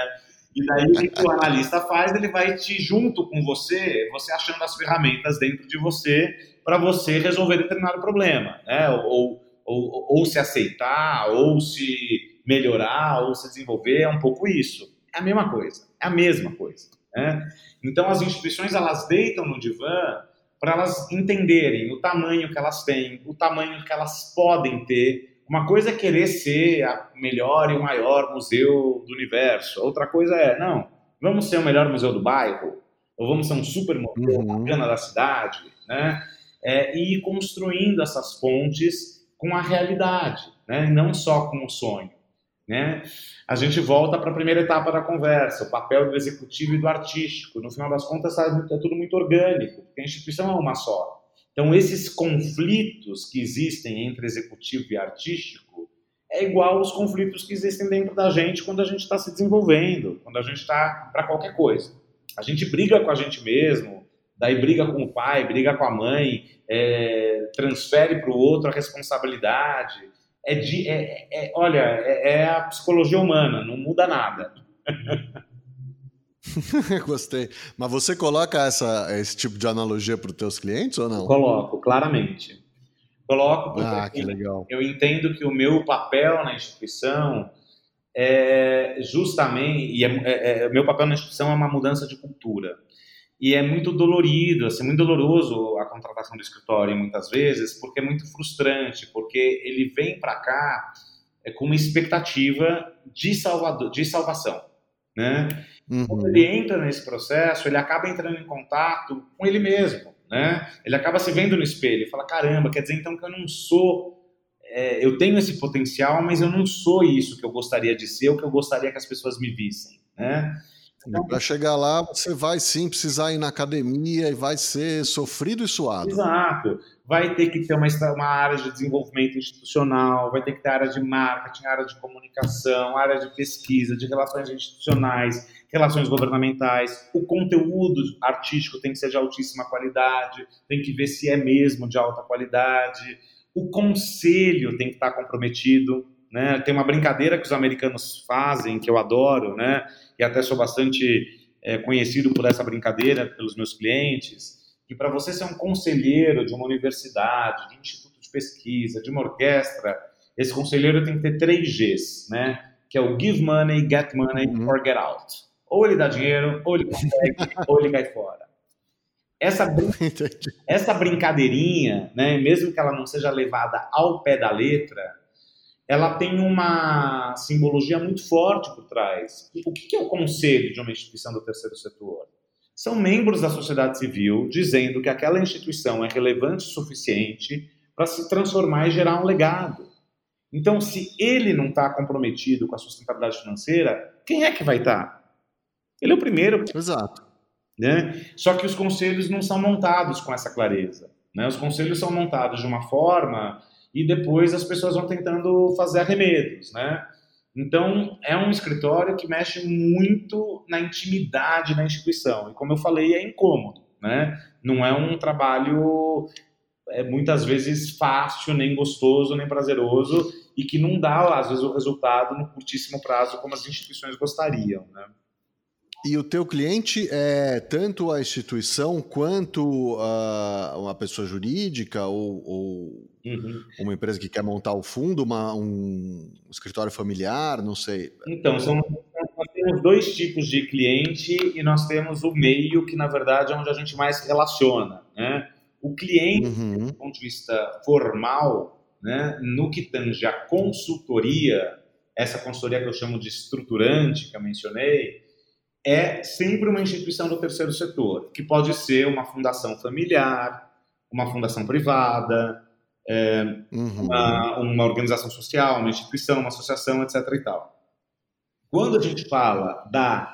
E daí o que o analista faz? Ele vai te junto com você, você achando as ferramentas dentro de você para você resolver determinado problema, né? Ou, ou, ou se aceitar, ou se melhorar, ou se desenvolver, é um pouco isso. É a mesma coisa, é a mesma coisa. Né? Então as instituições elas deitam no divã para elas entenderem o tamanho que elas têm, o tamanho que elas podem ter. Uma coisa é querer ser a melhor e o maior museu do universo, outra coisa é, não, vamos ser o melhor museu do bairro, ou vamos ser um super museu uhum. bacana da cidade, né? É, e ir construindo essas pontes com a realidade, né? não só com o sonho. Né? A gente volta para a primeira etapa da conversa, o papel do executivo e do artístico. No final das contas, é tudo muito orgânico, porque a instituição é uma só. Então, esses conflitos que existem entre executivo e artístico é igual aos conflitos que existem dentro da gente quando a gente está se desenvolvendo, quando a gente está para qualquer coisa. A gente briga com a gente mesmo, daí briga com o pai, briga com a mãe, é, transfere para o outro a responsabilidade é de, é, é, olha, é, é, a psicologia humana, não muda nada. (laughs) Gostei. Mas você coloca essa, esse tipo de analogia para os teus clientes ou não? Coloco, claramente. Coloco porque ah, que legal. eu entendo que o meu papel na instituição é justamente, e é, é, é, meu papel na instituição é uma mudança de cultura e é muito dolorido, assim, muito doloroso a contratação do escritório muitas vezes, porque é muito frustrante, porque ele vem para cá é, com uma expectativa de, salvador, de salvação, né? Uhum. Quando ele entra nesse processo, ele acaba entrando em contato com ele mesmo, né? Ele acaba se vendo no espelho e fala, caramba, quer dizer então que eu não sou é, eu tenho esse potencial, mas eu não sou isso que eu gostaria de ser, ou que eu gostaria que as pessoas me vissem, né? Para chegar lá, você vai sim precisar ir na academia e vai ser sofrido e suado. Exato. Vai ter que ter uma, uma área de desenvolvimento institucional, vai ter que ter área de marketing, área de comunicação, área de pesquisa, de relações institucionais, relações governamentais. O conteúdo artístico tem que ser de altíssima qualidade, tem que ver se é mesmo de alta qualidade. O conselho tem que estar comprometido. Né? Tem uma brincadeira que os americanos fazem, que eu adoro, né? e até sou bastante é, conhecido por essa brincadeira pelos meus clientes, que para você ser um conselheiro de uma universidade, de um instituto de pesquisa, de uma orquestra, esse conselheiro tem que ter três Gs, né? Que é o give money, get money uhum. or get out. Ou ele dá dinheiro, ou ele consegue, (laughs) ou ele cai fora. Essa, brin (laughs) essa brincadeirinha, né, mesmo que ela não seja levada ao pé da letra, ela tem uma simbologia muito forte por trás. O que é o conselho de uma instituição do terceiro setor? São membros da sociedade civil dizendo que aquela instituição é relevante o suficiente para se transformar e gerar um legado. Então, se ele não está comprometido com a sustentabilidade financeira, quem é que vai estar? Tá? Ele é o primeiro. Exato. Né? Só que os conselhos não são montados com essa clareza. Né? Os conselhos são montados de uma forma e depois as pessoas vão tentando fazer arremedos, né? Então, é um escritório que mexe muito na intimidade da instituição. E como eu falei, é incômodo, né? Não é um trabalho é, muitas vezes fácil, nem gostoso, nem prazeroso e que não dá, às vezes, o resultado no curtíssimo prazo como as instituições gostariam, né? E o teu cliente é tanto a instituição quanto uh, uma pessoa jurídica ou, ou uhum. uma empresa que quer montar o fundo, uma, um escritório familiar, não sei. Então, são, nós temos dois tipos de cliente e nós temos o meio, que na verdade é onde a gente mais relaciona. Né? O cliente, uhum. do ponto de vista formal, né, no que tange a consultoria, essa consultoria que eu chamo de estruturante, que eu mencionei, é sempre uma instituição do terceiro setor, que pode ser uma fundação familiar, uma fundação privada, é, uhum. uma, uma, organização social, uma instituição, uma associação, etc. E tal. Quando a gente fala da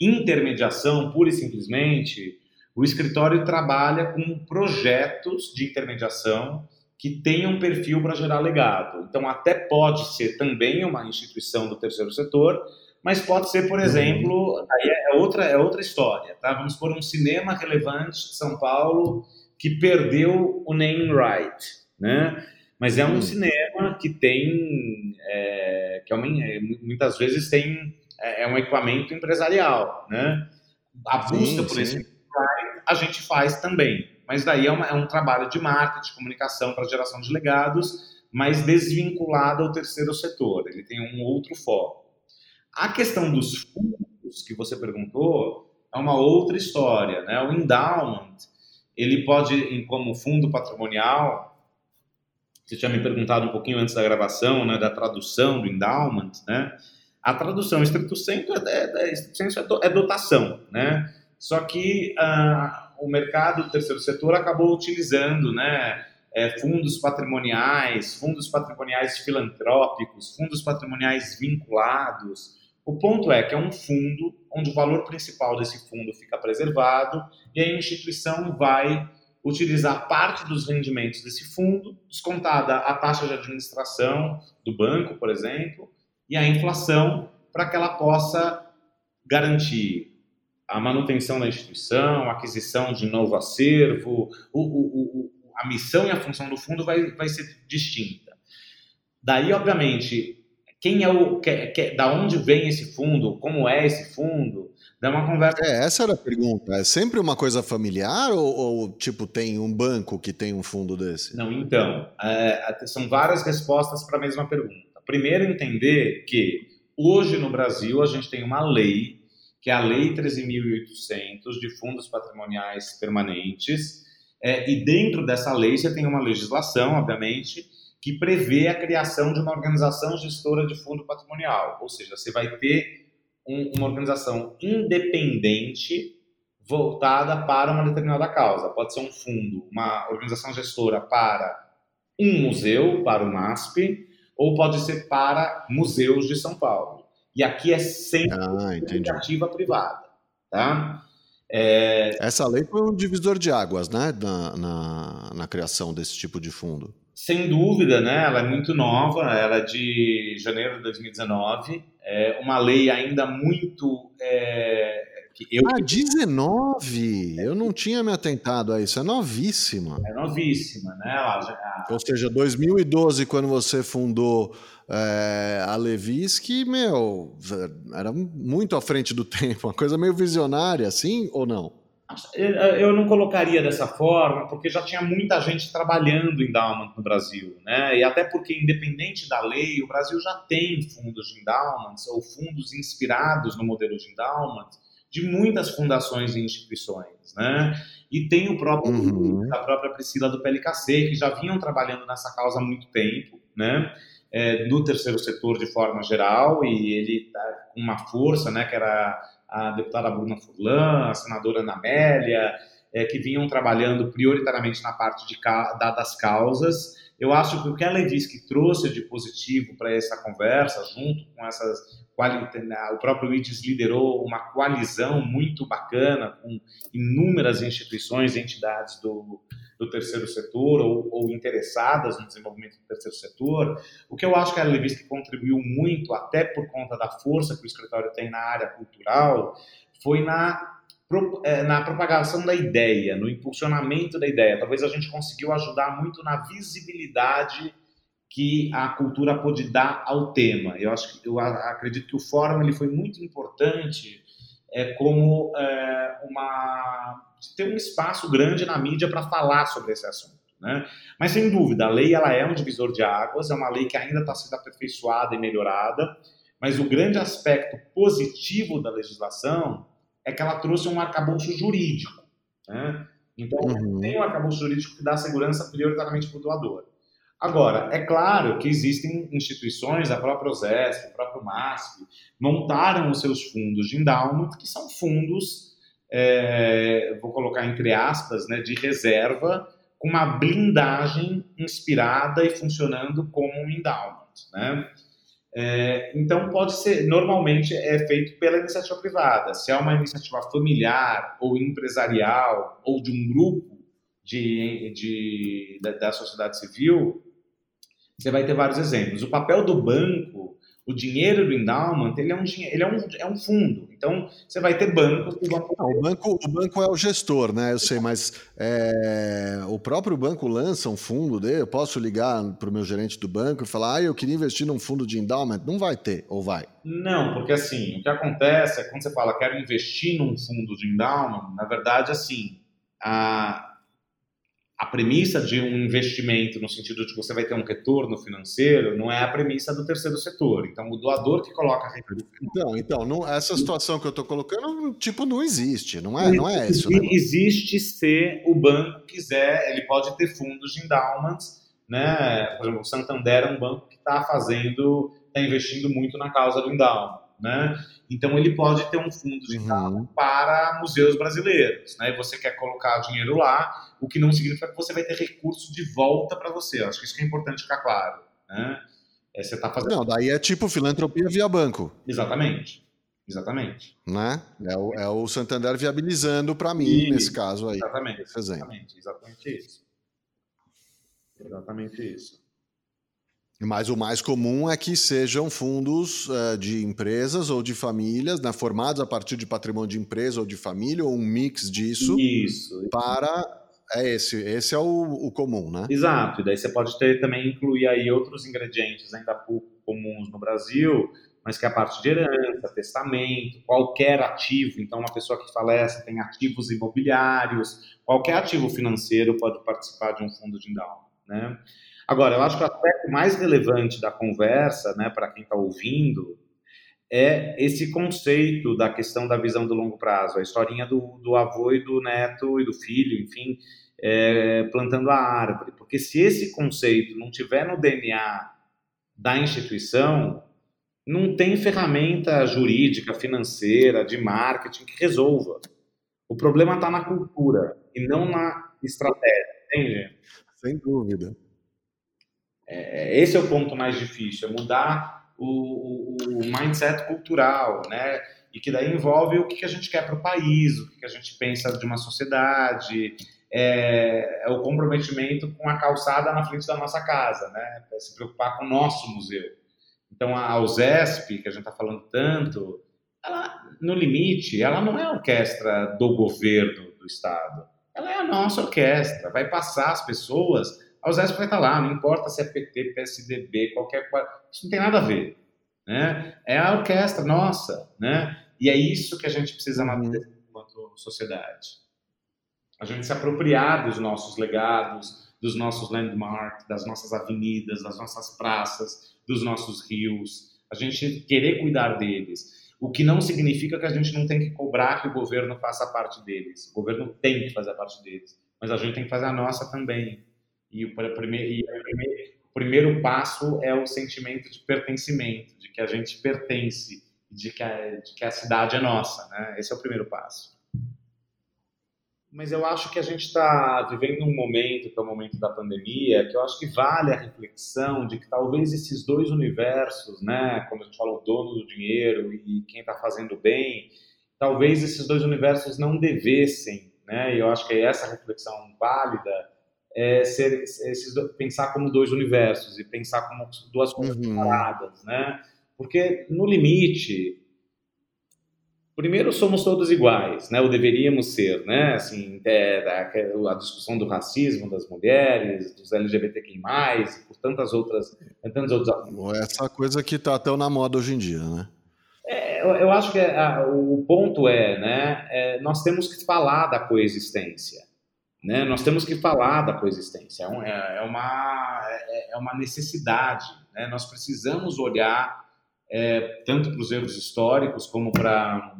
intermediação, pura e simplesmente, o escritório trabalha com projetos de intermediação que tenham perfil para gerar legado. Então, até pode ser também uma instituição do terceiro setor, mas pode ser, por uhum. exemplo, aí é outra, é outra história, tá? Vamos por um cinema relevante de São Paulo que perdeu o name right, né? Mas é um uhum. cinema que tem, é, que é uma, é, muitas vezes tem, é, é, um equipamento empresarial, né? A busca sim, por sim. esse a gente faz também, mas daí é, uma, é um trabalho de marketing, de comunicação para geração de legados, mas desvinculado ao terceiro setor, ele tem um outro foco. A questão dos fundos que você perguntou é uma outra história, né? O endowment, ele pode, como fundo patrimonial, você tinha me perguntado um pouquinho antes da gravação, né, da tradução do endowment, né? A tradução estrito senso é, é, é, é dotação, né? Só que uh, o mercado do terceiro setor acabou utilizando, né, é, fundos patrimoniais, fundos patrimoniais filantrópicos, fundos patrimoniais vinculados, o ponto é que é um fundo onde o valor principal desse fundo fica preservado e a instituição vai utilizar parte dos rendimentos desse fundo, descontada a taxa de administração do banco, por exemplo, e a inflação, para que ela possa garantir a manutenção da instituição, a aquisição de novo acervo, o, o, o, a missão e a função do fundo vai, vai ser distinta. Daí, obviamente, quem é o. Que, que, da onde vem esse fundo? Como é esse fundo? Dá uma conversa. É, essa era a pergunta. É sempre uma coisa familiar ou, ou tipo, tem um banco que tem um fundo desse? Não, então. É, são várias respostas para a mesma pergunta. Primeiro, entender que hoje no Brasil a gente tem uma lei, que é a Lei 13.800 de fundos patrimoniais permanentes. É, e dentro dessa lei você tem uma legislação, obviamente, que prevê a criação de uma organização gestora de fundo patrimonial, ou seja, você vai ter um, uma organização independente voltada para uma determinada causa. Pode ser um fundo, uma organização gestora para um museu, para o MASP, ou pode ser para museus de São Paulo. E aqui é sempre ah, iniciativa privada, tá? É... Essa lei foi um divisor de águas, né, na, na, na criação desse tipo de fundo. Sem dúvida, né? Ela é muito nova, ela é de janeiro de 2019. É uma lei ainda muito. É, eu... Ah, 19! Eu não tinha me atentado a isso, é novíssima. É novíssima, né? Já... Ou seja, 2012, quando você fundou é, a Levisk, meu, era muito à frente do tempo, uma coisa meio visionária, assim, ou não? Eu não colocaria dessa forma, porque já tinha muita gente trabalhando em endowment no Brasil, né? E até porque, independente da lei, o Brasil já tem fundos de endowments ou fundos inspirados no modelo de endowment de muitas fundações e instituições, né? E tem o próprio uhum. a própria Priscila do PLKC que já vinham trabalhando nessa causa há muito tempo, né? É, no terceiro setor de forma geral e ele tá com uma força, né? Que era a deputada Bruna Furlan, a senadora Ana Amélia, é, que vinham trabalhando prioritariamente na parte de, da, das causas. Eu acho que o que a Levinsky trouxe de positivo para essa conversa, junto com essas. O próprio IDES liderou uma coalizão muito bacana com inúmeras instituições e entidades do, do terceiro setor ou, ou, interessadas no desenvolvimento do terceiro setor. O que eu acho que a Levis contribuiu muito, até por conta da força que o escritório tem na área cultural, foi na, é, na propagação da ideia, no impulsionamento da ideia. Talvez a gente conseguiu ajudar muito na visibilidade que a cultura pôde dar ao tema. Eu acho eu acredito que o fórum ele foi muito importante é, como é, uma ter um espaço grande na mídia para falar sobre esse assunto. Né? Mas sem dúvida, a lei ela é um divisor de águas, é uma lei que ainda está sendo aperfeiçoada e melhorada, mas o grande aspecto positivo da legislação é que ela trouxe um arcabouço jurídico. Né? Então, uhum. tem um arcabouço jurídico que dá segurança prioritariamente para o doador. Agora, é claro que existem instituições, a própria OSESP, o próprio MASP, montaram os seus fundos de endowment, que são fundos, é, vou colocar entre aspas, né, de reserva, com uma blindagem inspirada e funcionando como um endowment. Né? É, então, pode ser, normalmente é feito pela iniciativa privada. Se é uma iniciativa familiar ou empresarial ou de um grupo de, de, da, da sociedade civil, você vai ter vários exemplos. O papel do banco, o dinheiro do endowment, ele é um, ele é um, é um fundo. Então, você vai ter bancos que vão... O, banco, o banco é o gestor, né? Eu sei, mas é, o próprio banco lança um fundo dele. Eu posso ligar para o meu gerente do banco e falar, ah, eu queria investir num fundo de endowment. Não vai ter, ou vai? Não, porque assim, o que acontece é quando você fala, quero investir num fundo de endowment, na verdade, assim, a a premissa de um investimento no sentido de que você vai ter um retorno financeiro não é a premissa do terceiro setor. Então, o doador que coloca recurso. Então, então não, essa situação que eu estou colocando, tipo, não existe, não é, não é isso. Né? Existe se o banco quiser, ele pode ter fundos de endowments, né? Por exemplo, o Santander é um banco que está fazendo, está investindo muito na causa do endowment né? Então ele pode ter um fundo de uhum. para museus brasileiros, né? E você quer colocar dinheiro lá, o que não significa que você vai ter recurso de volta para você. Eu acho que isso que é importante ficar claro, né? É, você tá fazendo... Não, daí é tipo filantropia via banco. Exatamente. Exatamente. Né? É o, é o Santander viabilizando para mim, e, nesse caso aí. Exatamente. Exatamente, exatamente isso. Exatamente isso. Mas o mais comum é que sejam fundos uh, de empresas ou de famílias, né, formados a partir de patrimônio de empresa ou de família, ou um mix disso. Isso. Para. É esse, esse é o, o, comum, né? Exato. E daí você pode ter também incluir aí outros ingredientes ainda pouco comuns no Brasil, mas que é a parte de herança, testamento, qualquer ativo. Então, uma pessoa que falece tem ativos imobiliários, qualquer ativo financeiro pode participar de um fundo de endowment, né? Agora, eu acho que o aspecto mais relevante da conversa, né, para quem está ouvindo, é esse conceito da questão da visão do longo prazo, a historinha do, do avô e do neto e do filho, enfim, é, plantando a árvore. Porque se esse conceito não tiver no DNA da instituição, não tem ferramenta jurídica, financeira, de marketing que resolva. O problema está na cultura e não na estratégia, entende? Sem dúvida. É, esse é o ponto mais difícil, é mudar o, o, o, mindset cultural, né? E que daí envolve o que a gente quer para o país, o que a gente pensa de uma sociedade, é, é, o comprometimento com a calçada na frente da nossa casa, né? É se preocupar com o nosso museu. Então, a USESP, que a gente está falando tanto, ela, no limite, ela não é a orquestra do governo do Estado. Ela é a nossa orquestra, vai passar as pessoas a USESP vai estar lá, não importa se é PT, PSDB, qualquer isso não tem nada a ver. Né? É a orquestra nossa, né? E é isso que a gente precisa amadurecer enquanto sociedade. A gente se apropriar dos nossos legados, dos nossos landmarks, das nossas avenidas, das nossas praças, dos nossos rios. A gente querer cuidar deles. O que não significa que a gente não tem que cobrar que o governo faça parte deles. O governo tem que fazer a parte deles. Mas a gente tem que fazer a nossa também. E o, primeiro, o primeiro passo é o sentimento de pertencimento, de que a gente pertence, de que a, de que a cidade é nossa. Né? Esse é o primeiro passo. Mas eu acho que a gente está vivendo um momento, que é o momento da pandemia, que eu acho que vale a reflexão de que talvez esses dois universos, né, quando a gente fala o dono do dinheiro e quem está fazendo bem, talvez esses dois universos não devessem, né, e eu acho que essa reflexão válida, é, ser, esses, pensar como dois universos e pensar como duas coisas uhum. separadas, né? Porque no limite, primeiro somos todos iguais, né? Ou deveríamos ser, né? Assim, é, a discussão do racismo das mulheres, dos LGBTQI+, e por tantas outras, tantos outros. Essa coisa que está tão na moda hoje em dia, né? É, eu, eu, acho que é, a, o ponto é, né? É, nós temos que falar da coexistência. Né? Nós temos que falar da coexistência, é, é, é uma, é, é, uma necessidade. Né? Nós precisamos olhar é, tanto para os erros históricos como para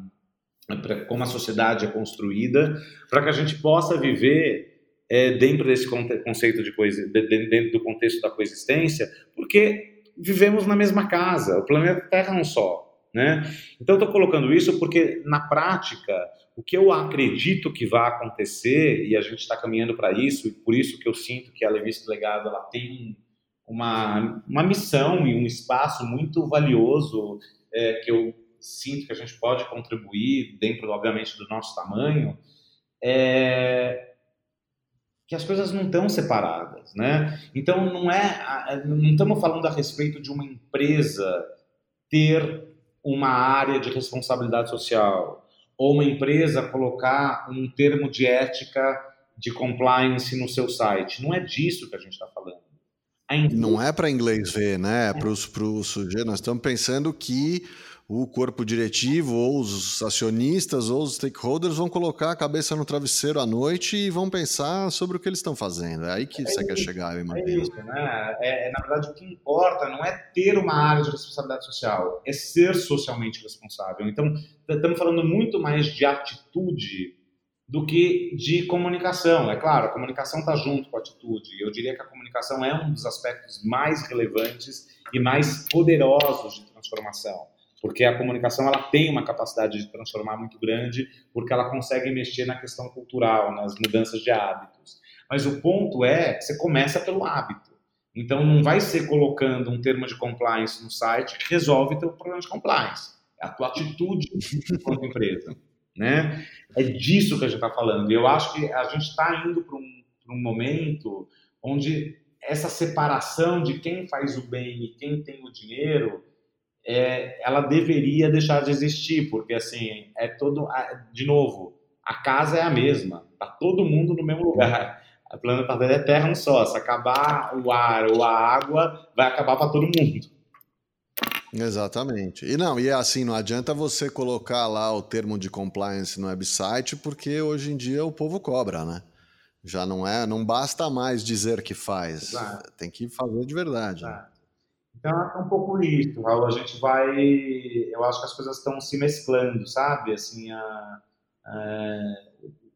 como a sociedade é construída, para que a gente possa viver é, dentro desse conceito de coisa, dentro do contexto da coexistência, porque vivemos na mesma casa, o planeta Terra é um só. Né? Então, estou colocando isso porque, na prática, o que eu acredito que vai acontecer, e a gente está caminhando para isso, e por isso que eu sinto que a Levista Legado ela tem uma, uma missão e um espaço muito valioso é, que eu sinto que a gente pode contribuir dentro, obviamente, do nosso tamanho, é que as coisas não estão separadas, né? Então não é, não estamos falando a respeito de uma empresa ter uma área de responsabilidade social ou uma empresa colocar um termo de ética de compliance no seu site. Não é disso que a gente está falando. Não é para inglês ver, né? É para os sujeitos. Nós estamos pensando que o corpo diretivo, ou os acionistas, ou os stakeholders vão colocar a cabeça no travesseiro à noite e vão pensar sobre o que eles estão fazendo. É aí que é você isso, quer chegar, eu imagino. É isso, né? É, é, na verdade, o que importa não é ter uma área de responsabilidade social, é ser socialmente responsável. Então, estamos falando muito mais de atitude do que de comunicação. É claro, a comunicação está junto com a atitude. Eu diria que a comunicação é um dos aspectos mais relevantes e mais poderosos de transformação porque a comunicação ela tem uma capacidade de transformar muito grande, porque ela consegue mexer na questão cultural, nas mudanças de hábitos. Mas o ponto é você começa pelo hábito. Então não vai ser colocando um termo de compliance no site que resolve teu problema de compliance. É a tua atitude enquanto (laughs) empresa, né? É disso que a gente está falando. E eu acho que a gente está indo para um, um momento onde essa separação de quem faz o bem e quem tem o dinheiro é, ela deveria deixar de existir, porque assim, é todo. De novo, a casa é a mesma, tá todo mundo no mesmo lugar. A planeta Terra é terra um só. Se acabar o ar ou a água, vai acabar para todo mundo. Exatamente. E não, e é assim, não adianta você colocar lá o termo de compliance no website, porque hoje em dia o povo cobra, né? Já não é, não basta mais dizer que faz. Exato. Tem que fazer de verdade. Né? Então é um pouco isso. A gente vai. Eu acho que as coisas estão se mesclando, sabe? Assim, a, a,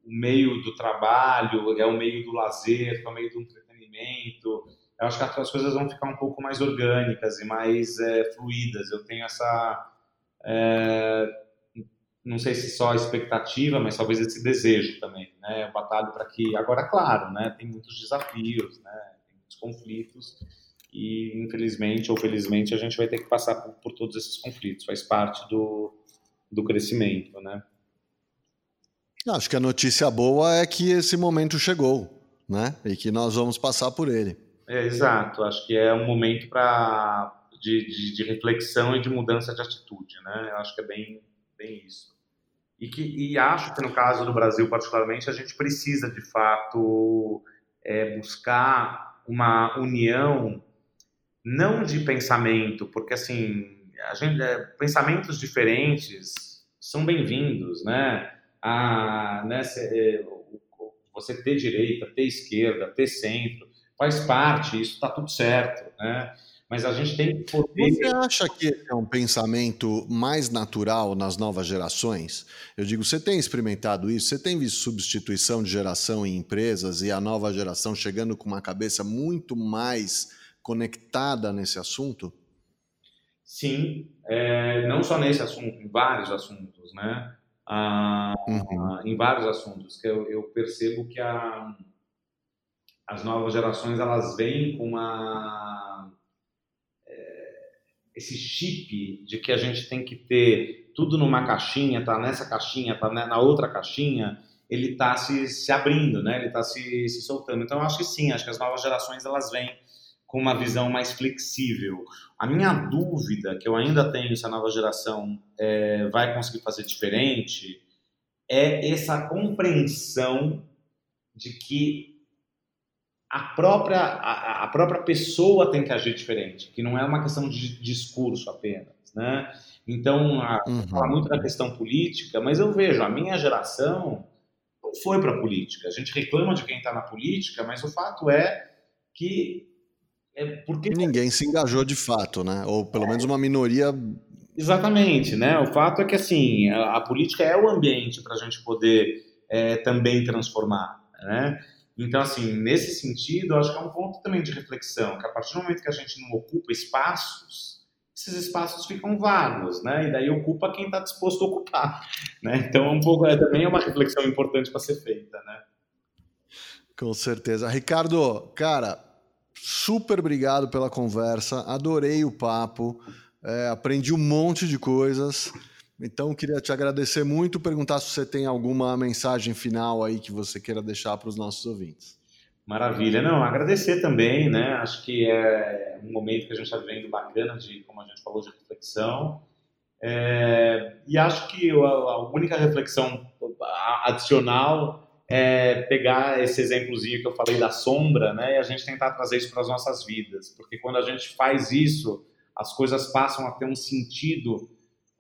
o meio do trabalho é o meio do lazer, é o meio do entretenimento. Eu acho que as coisas vão ficar um pouco mais orgânicas e mais é, fluídas. Eu tenho essa. É, não sei se só expectativa, mas talvez esse desejo também, né? Eu batalho para que. Agora, claro, né? Tem muitos desafios, né? Tem muitos conflitos e infelizmente ou felizmente a gente vai ter que passar por, por todos esses conflitos, faz parte do, do crescimento, né? Acho que a notícia boa é que esse momento chegou, né? E que nós vamos passar por ele. É, exato, acho que é um momento para de, de, de, reflexão e de mudança de atitude, né? Acho que é bem, bem isso. E, que, e acho que no caso do Brasil, particularmente, a gente precisa de fato é, buscar uma união não de pensamento, porque assim, gente, é, pensamentos diferentes são bem-vindos, né? A, né é, você ter direita, ter esquerda, ter centro, faz parte, isso está tudo certo, né? Mas a gente tem que poder. Você acha que é um pensamento mais natural nas novas gerações? Eu digo, você tem experimentado isso? Você tem visto substituição de geração em empresas e a nova geração chegando com uma cabeça muito mais conectada nesse assunto? Sim, é, não só nesse assunto, em vários assuntos, né? Ah, uhum. Em vários assuntos que eu, eu percebo que a, as novas gerações elas vêm com uma é, esse chip de que a gente tem que ter tudo numa caixinha, tá nessa caixinha, tá na outra caixinha, ele está se, se abrindo, né? Ele está se, se soltando. Então, eu acho que sim, acho que as novas gerações elas vêm com uma visão mais flexível. A minha dúvida, que eu ainda tenho se a nova geração é, vai conseguir fazer diferente, é essa compreensão de que a própria, a, a, própria pessoa tem que agir diferente, que não é uma questão de discurso apenas, né? Então, a, uhum. fala muito da questão política, mas eu vejo, a minha geração não foi para a política. A gente reclama de quem está na política, mas o fato é que é porque ninguém se engajou de fato, né? Ou pelo menos uma minoria. Exatamente, né? O fato é que assim a, a política é o ambiente para a gente poder é, também transformar, né? Então, assim, nesse sentido, acho que é um ponto também de reflexão, que a partir do momento que a gente não ocupa espaços, esses espaços ficam vagos, né? E daí ocupa quem está disposto a ocupar, né? Então, é um pouco, é, também é uma reflexão importante para ser feita, né? Com certeza. Ricardo, cara, super obrigado pela conversa, adorei o papo, é, aprendi um monte de coisas. Então, queria te agradecer muito, perguntar se você tem alguma mensagem final aí que você queira deixar para os nossos ouvintes. Maravilha. Não, agradecer também, né? Acho que é um momento que a gente está vivendo bacana de, como a gente falou, de reflexão. É, e acho que a única reflexão adicional é pegar esse exemplozinho que eu falei da sombra, né, e a gente tentar trazer isso para as nossas vidas, porque quando a gente faz isso, as coisas passam a ter um sentido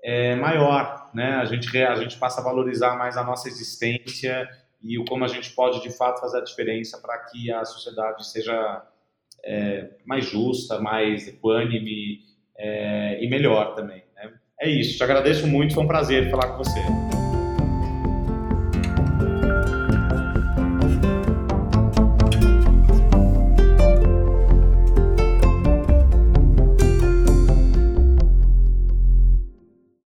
é, maior, né? A gente a gente passa a valorizar mais a nossa existência e o como a gente pode de fato fazer a diferença para que a sociedade seja é, mais justa, mais equânime é, e melhor também. Né? É isso. Te agradeço muito, foi um prazer falar com você.